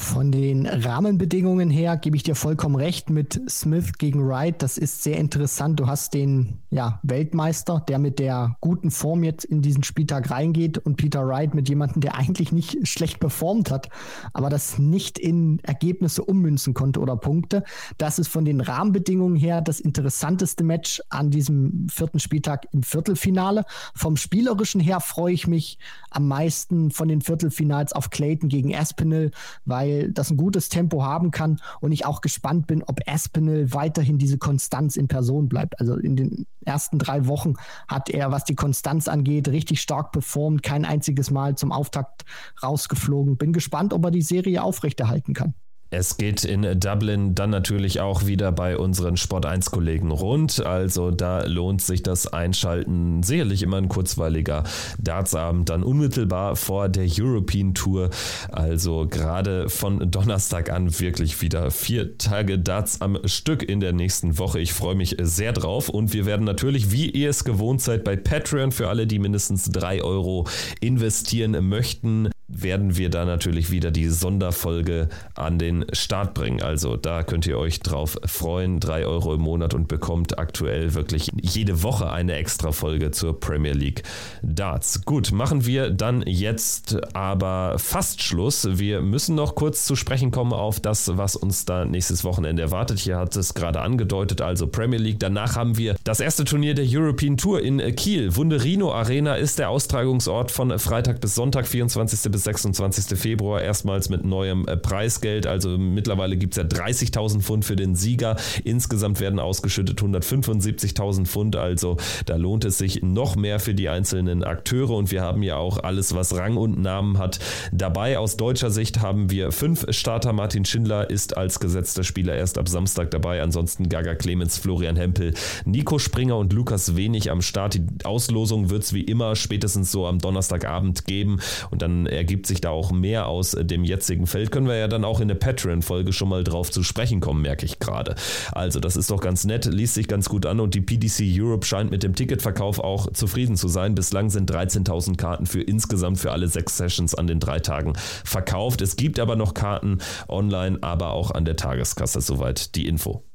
Von den Rahmenbedingungen her gebe ich dir vollkommen recht mit Smith gegen Wright. Das ist sehr interessant. Du hast den ja, Weltmeister, der mit der guten Form jetzt in diesen Spieltag reingeht und Peter Wright mit jemandem, der eigentlich nicht schlecht performt hat, aber das nicht in Ergebnisse ummünzen konnte oder Punkte. Das ist von den Rahmenbedingungen her das interessanteste Match an diesem vierten Spieltag im Viertelfinale. Vom spielerischen her freue ich mich am meisten von den Viertelfinals auf Clayton gegen Aspinall, weil weil das ein gutes Tempo haben kann und ich auch gespannt bin, ob Aspinall weiterhin diese Konstanz in Person bleibt. Also in den ersten drei Wochen hat er, was die Konstanz angeht, richtig stark performt, kein einziges Mal zum Auftakt rausgeflogen. Bin gespannt, ob er die Serie aufrechterhalten kann. Es geht in Dublin dann natürlich auch wieder bei unseren Sport 1 Kollegen rund. Also da lohnt sich das Einschalten sicherlich immer ein kurzweiliger Dartsabend dann unmittelbar vor der European Tour. Also gerade von Donnerstag an wirklich wieder vier Tage Darts am Stück in der nächsten Woche. Ich freue mich sehr drauf und wir werden natürlich, wie ihr es gewohnt seid, bei Patreon für alle, die mindestens drei Euro investieren möchten, werden wir da natürlich wieder die Sonderfolge an den Start bringen. Also da könnt ihr euch drauf freuen. Drei Euro im Monat und bekommt aktuell wirklich jede Woche eine extra Folge zur Premier League Darts. Gut, machen wir dann jetzt aber fast Schluss. Wir müssen noch kurz zu sprechen kommen auf das, was uns da nächstes Wochenende erwartet. Hier hat es gerade angedeutet, also Premier League. Danach haben wir das erste Turnier der European Tour in Kiel. Wunderino Arena ist der Austragungsort von Freitag bis Sonntag, 24. bis 26. Februar erstmals mit neuem äh, Preisgeld. Also mittlerweile gibt es ja 30.000 Pfund für den Sieger. Insgesamt werden ausgeschüttet 175.000 Pfund. Also da lohnt es sich noch mehr für die einzelnen Akteure. Und wir haben ja auch alles, was Rang und Namen hat, dabei. Aus deutscher Sicht haben wir fünf Starter. Martin Schindler ist als gesetzter Spieler erst ab Samstag dabei. Ansonsten Gaga Clemens, Florian Hempel, Nico Springer und Lukas Wenig am Start. Die Auslosung wird es wie immer spätestens so am Donnerstagabend geben. Und dann ergibt ergibt sich da auch mehr aus dem jetzigen Feld. Können wir ja dann auch in der Patreon-Folge schon mal drauf zu sprechen kommen, merke ich gerade. Also, das ist doch ganz nett, liest sich ganz gut an und die PDC Europe scheint mit dem Ticketverkauf auch zufrieden zu sein. Bislang sind 13.000 Karten für insgesamt für alle sechs Sessions an den drei Tagen verkauft. Es gibt aber noch Karten online, aber auch an der Tageskasse. Soweit die Info.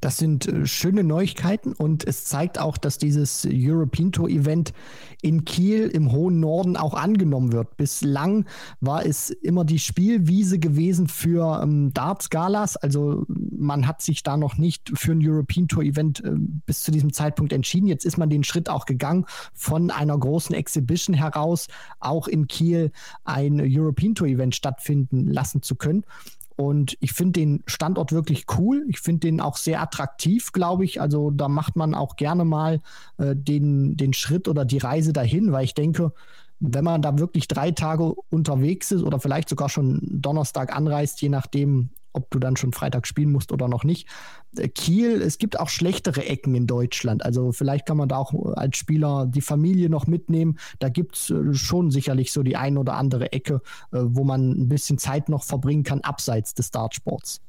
Das sind äh, schöne Neuigkeiten und es zeigt auch, dass dieses European Tour Event in Kiel im hohen Norden auch angenommen wird. Bislang war es immer die Spielwiese gewesen für ähm, Darts-Galas. Also man hat sich da noch nicht für ein European Tour Event äh, bis zu diesem Zeitpunkt entschieden. Jetzt ist man den Schritt auch gegangen, von einer großen Exhibition heraus auch in Kiel ein European Tour Event stattfinden lassen zu können. Und ich finde den Standort wirklich cool. Ich finde den auch sehr attraktiv, glaube ich. Also da macht man auch gerne mal äh, den, den Schritt oder die Reise dahin, weil ich denke, wenn man da wirklich drei Tage unterwegs ist oder vielleicht sogar schon Donnerstag anreist, je nachdem, ob du dann schon Freitag spielen musst oder noch nicht. Äh, Kiel, es gibt auch schlechtere Ecken in Deutschland. Also vielleicht kann man da auch als Spieler die Familie noch mitnehmen. Da gibt es äh, schon sicherlich so die ein oder andere Ecke, äh, wo man ein bisschen Zeit noch verbringen kann, abseits des Dartsports.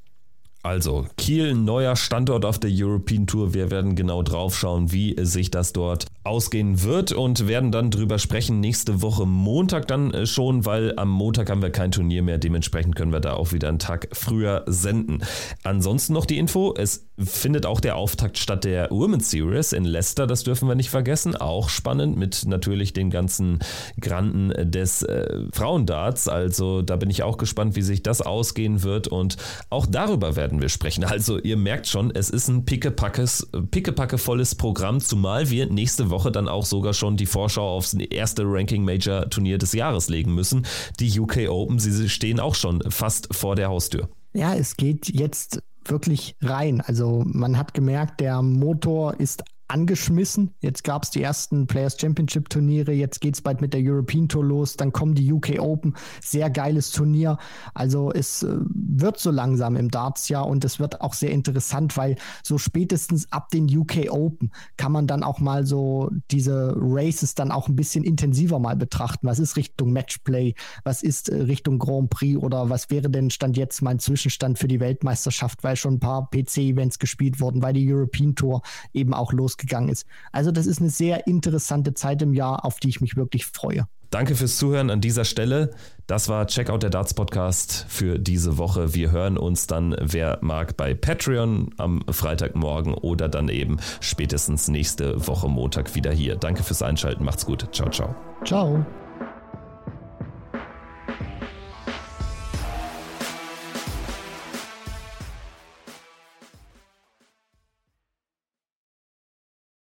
Also Kiel, neuer Standort auf der European Tour. Wir werden genau drauf schauen, wie sich das dort ausgehen wird und werden dann drüber sprechen nächste Woche Montag dann äh, schon, weil am Montag haben wir kein Turnier mehr. Dementsprechend können wir da auch wieder einen Tag früher senden. Ansonsten noch die Info, es findet auch der Auftakt statt der Women's Series in Leicester, das dürfen wir nicht vergessen. Auch spannend mit natürlich den ganzen Granden des äh, Frauendarts. Also da bin ich auch gespannt, wie sich das ausgehen wird und auch darüber werden wir sprechen. Also ihr merkt schon, es ist ein pickepackevolles Programm, zumal wir nächste Woche dann auch sogar schon die Vorschau aufs erste Ranking Major Turnier des Jahres legen müssen. Die UK Open, sie stehen auch schon fast vor der Haustür. Ja, es geht jetzt wirklich rein. Also man hat gemerkt, der Motor ist angeschmissen. Jetzt gab es die ersten Players Championship Turniere, jetzt geht es bald mit der European Tour los, dann kommen die UK Open, sehr geiles Turnier. Also es äh, wird so langsam im Darts ja und es wird auch sehr interessant, weil so spätestens ab den UK Open kann man dann auch mal so diese Races dann auch ein bisschen intensiver mal betrachten. Was ist Richtung Matchplay? Was ist äh, Richtung Grand Prix oder was wäre denn Stand jetzt mein Zwischenstand für die Weltmeisterschaft, weil schon ein paar PC-Events gespielt wurden, weil die European Tour eben auch los losgegangen ist. Also das ist eine sehr interessante Zeit im Jahr, auf die ich mich wirklich freue. Danke fürs Zuhören an dieser Stelle. Das war Checkout der Darts Podcast für diese Woche. Wir hören uns dann, wer mag, bei Patreon am Freitagmorgen oder dann eben spätestens nächste Woche Montag wieder hier. Danke fürs Einschalten. Macht's gut. Ciao, ciao. Ciao.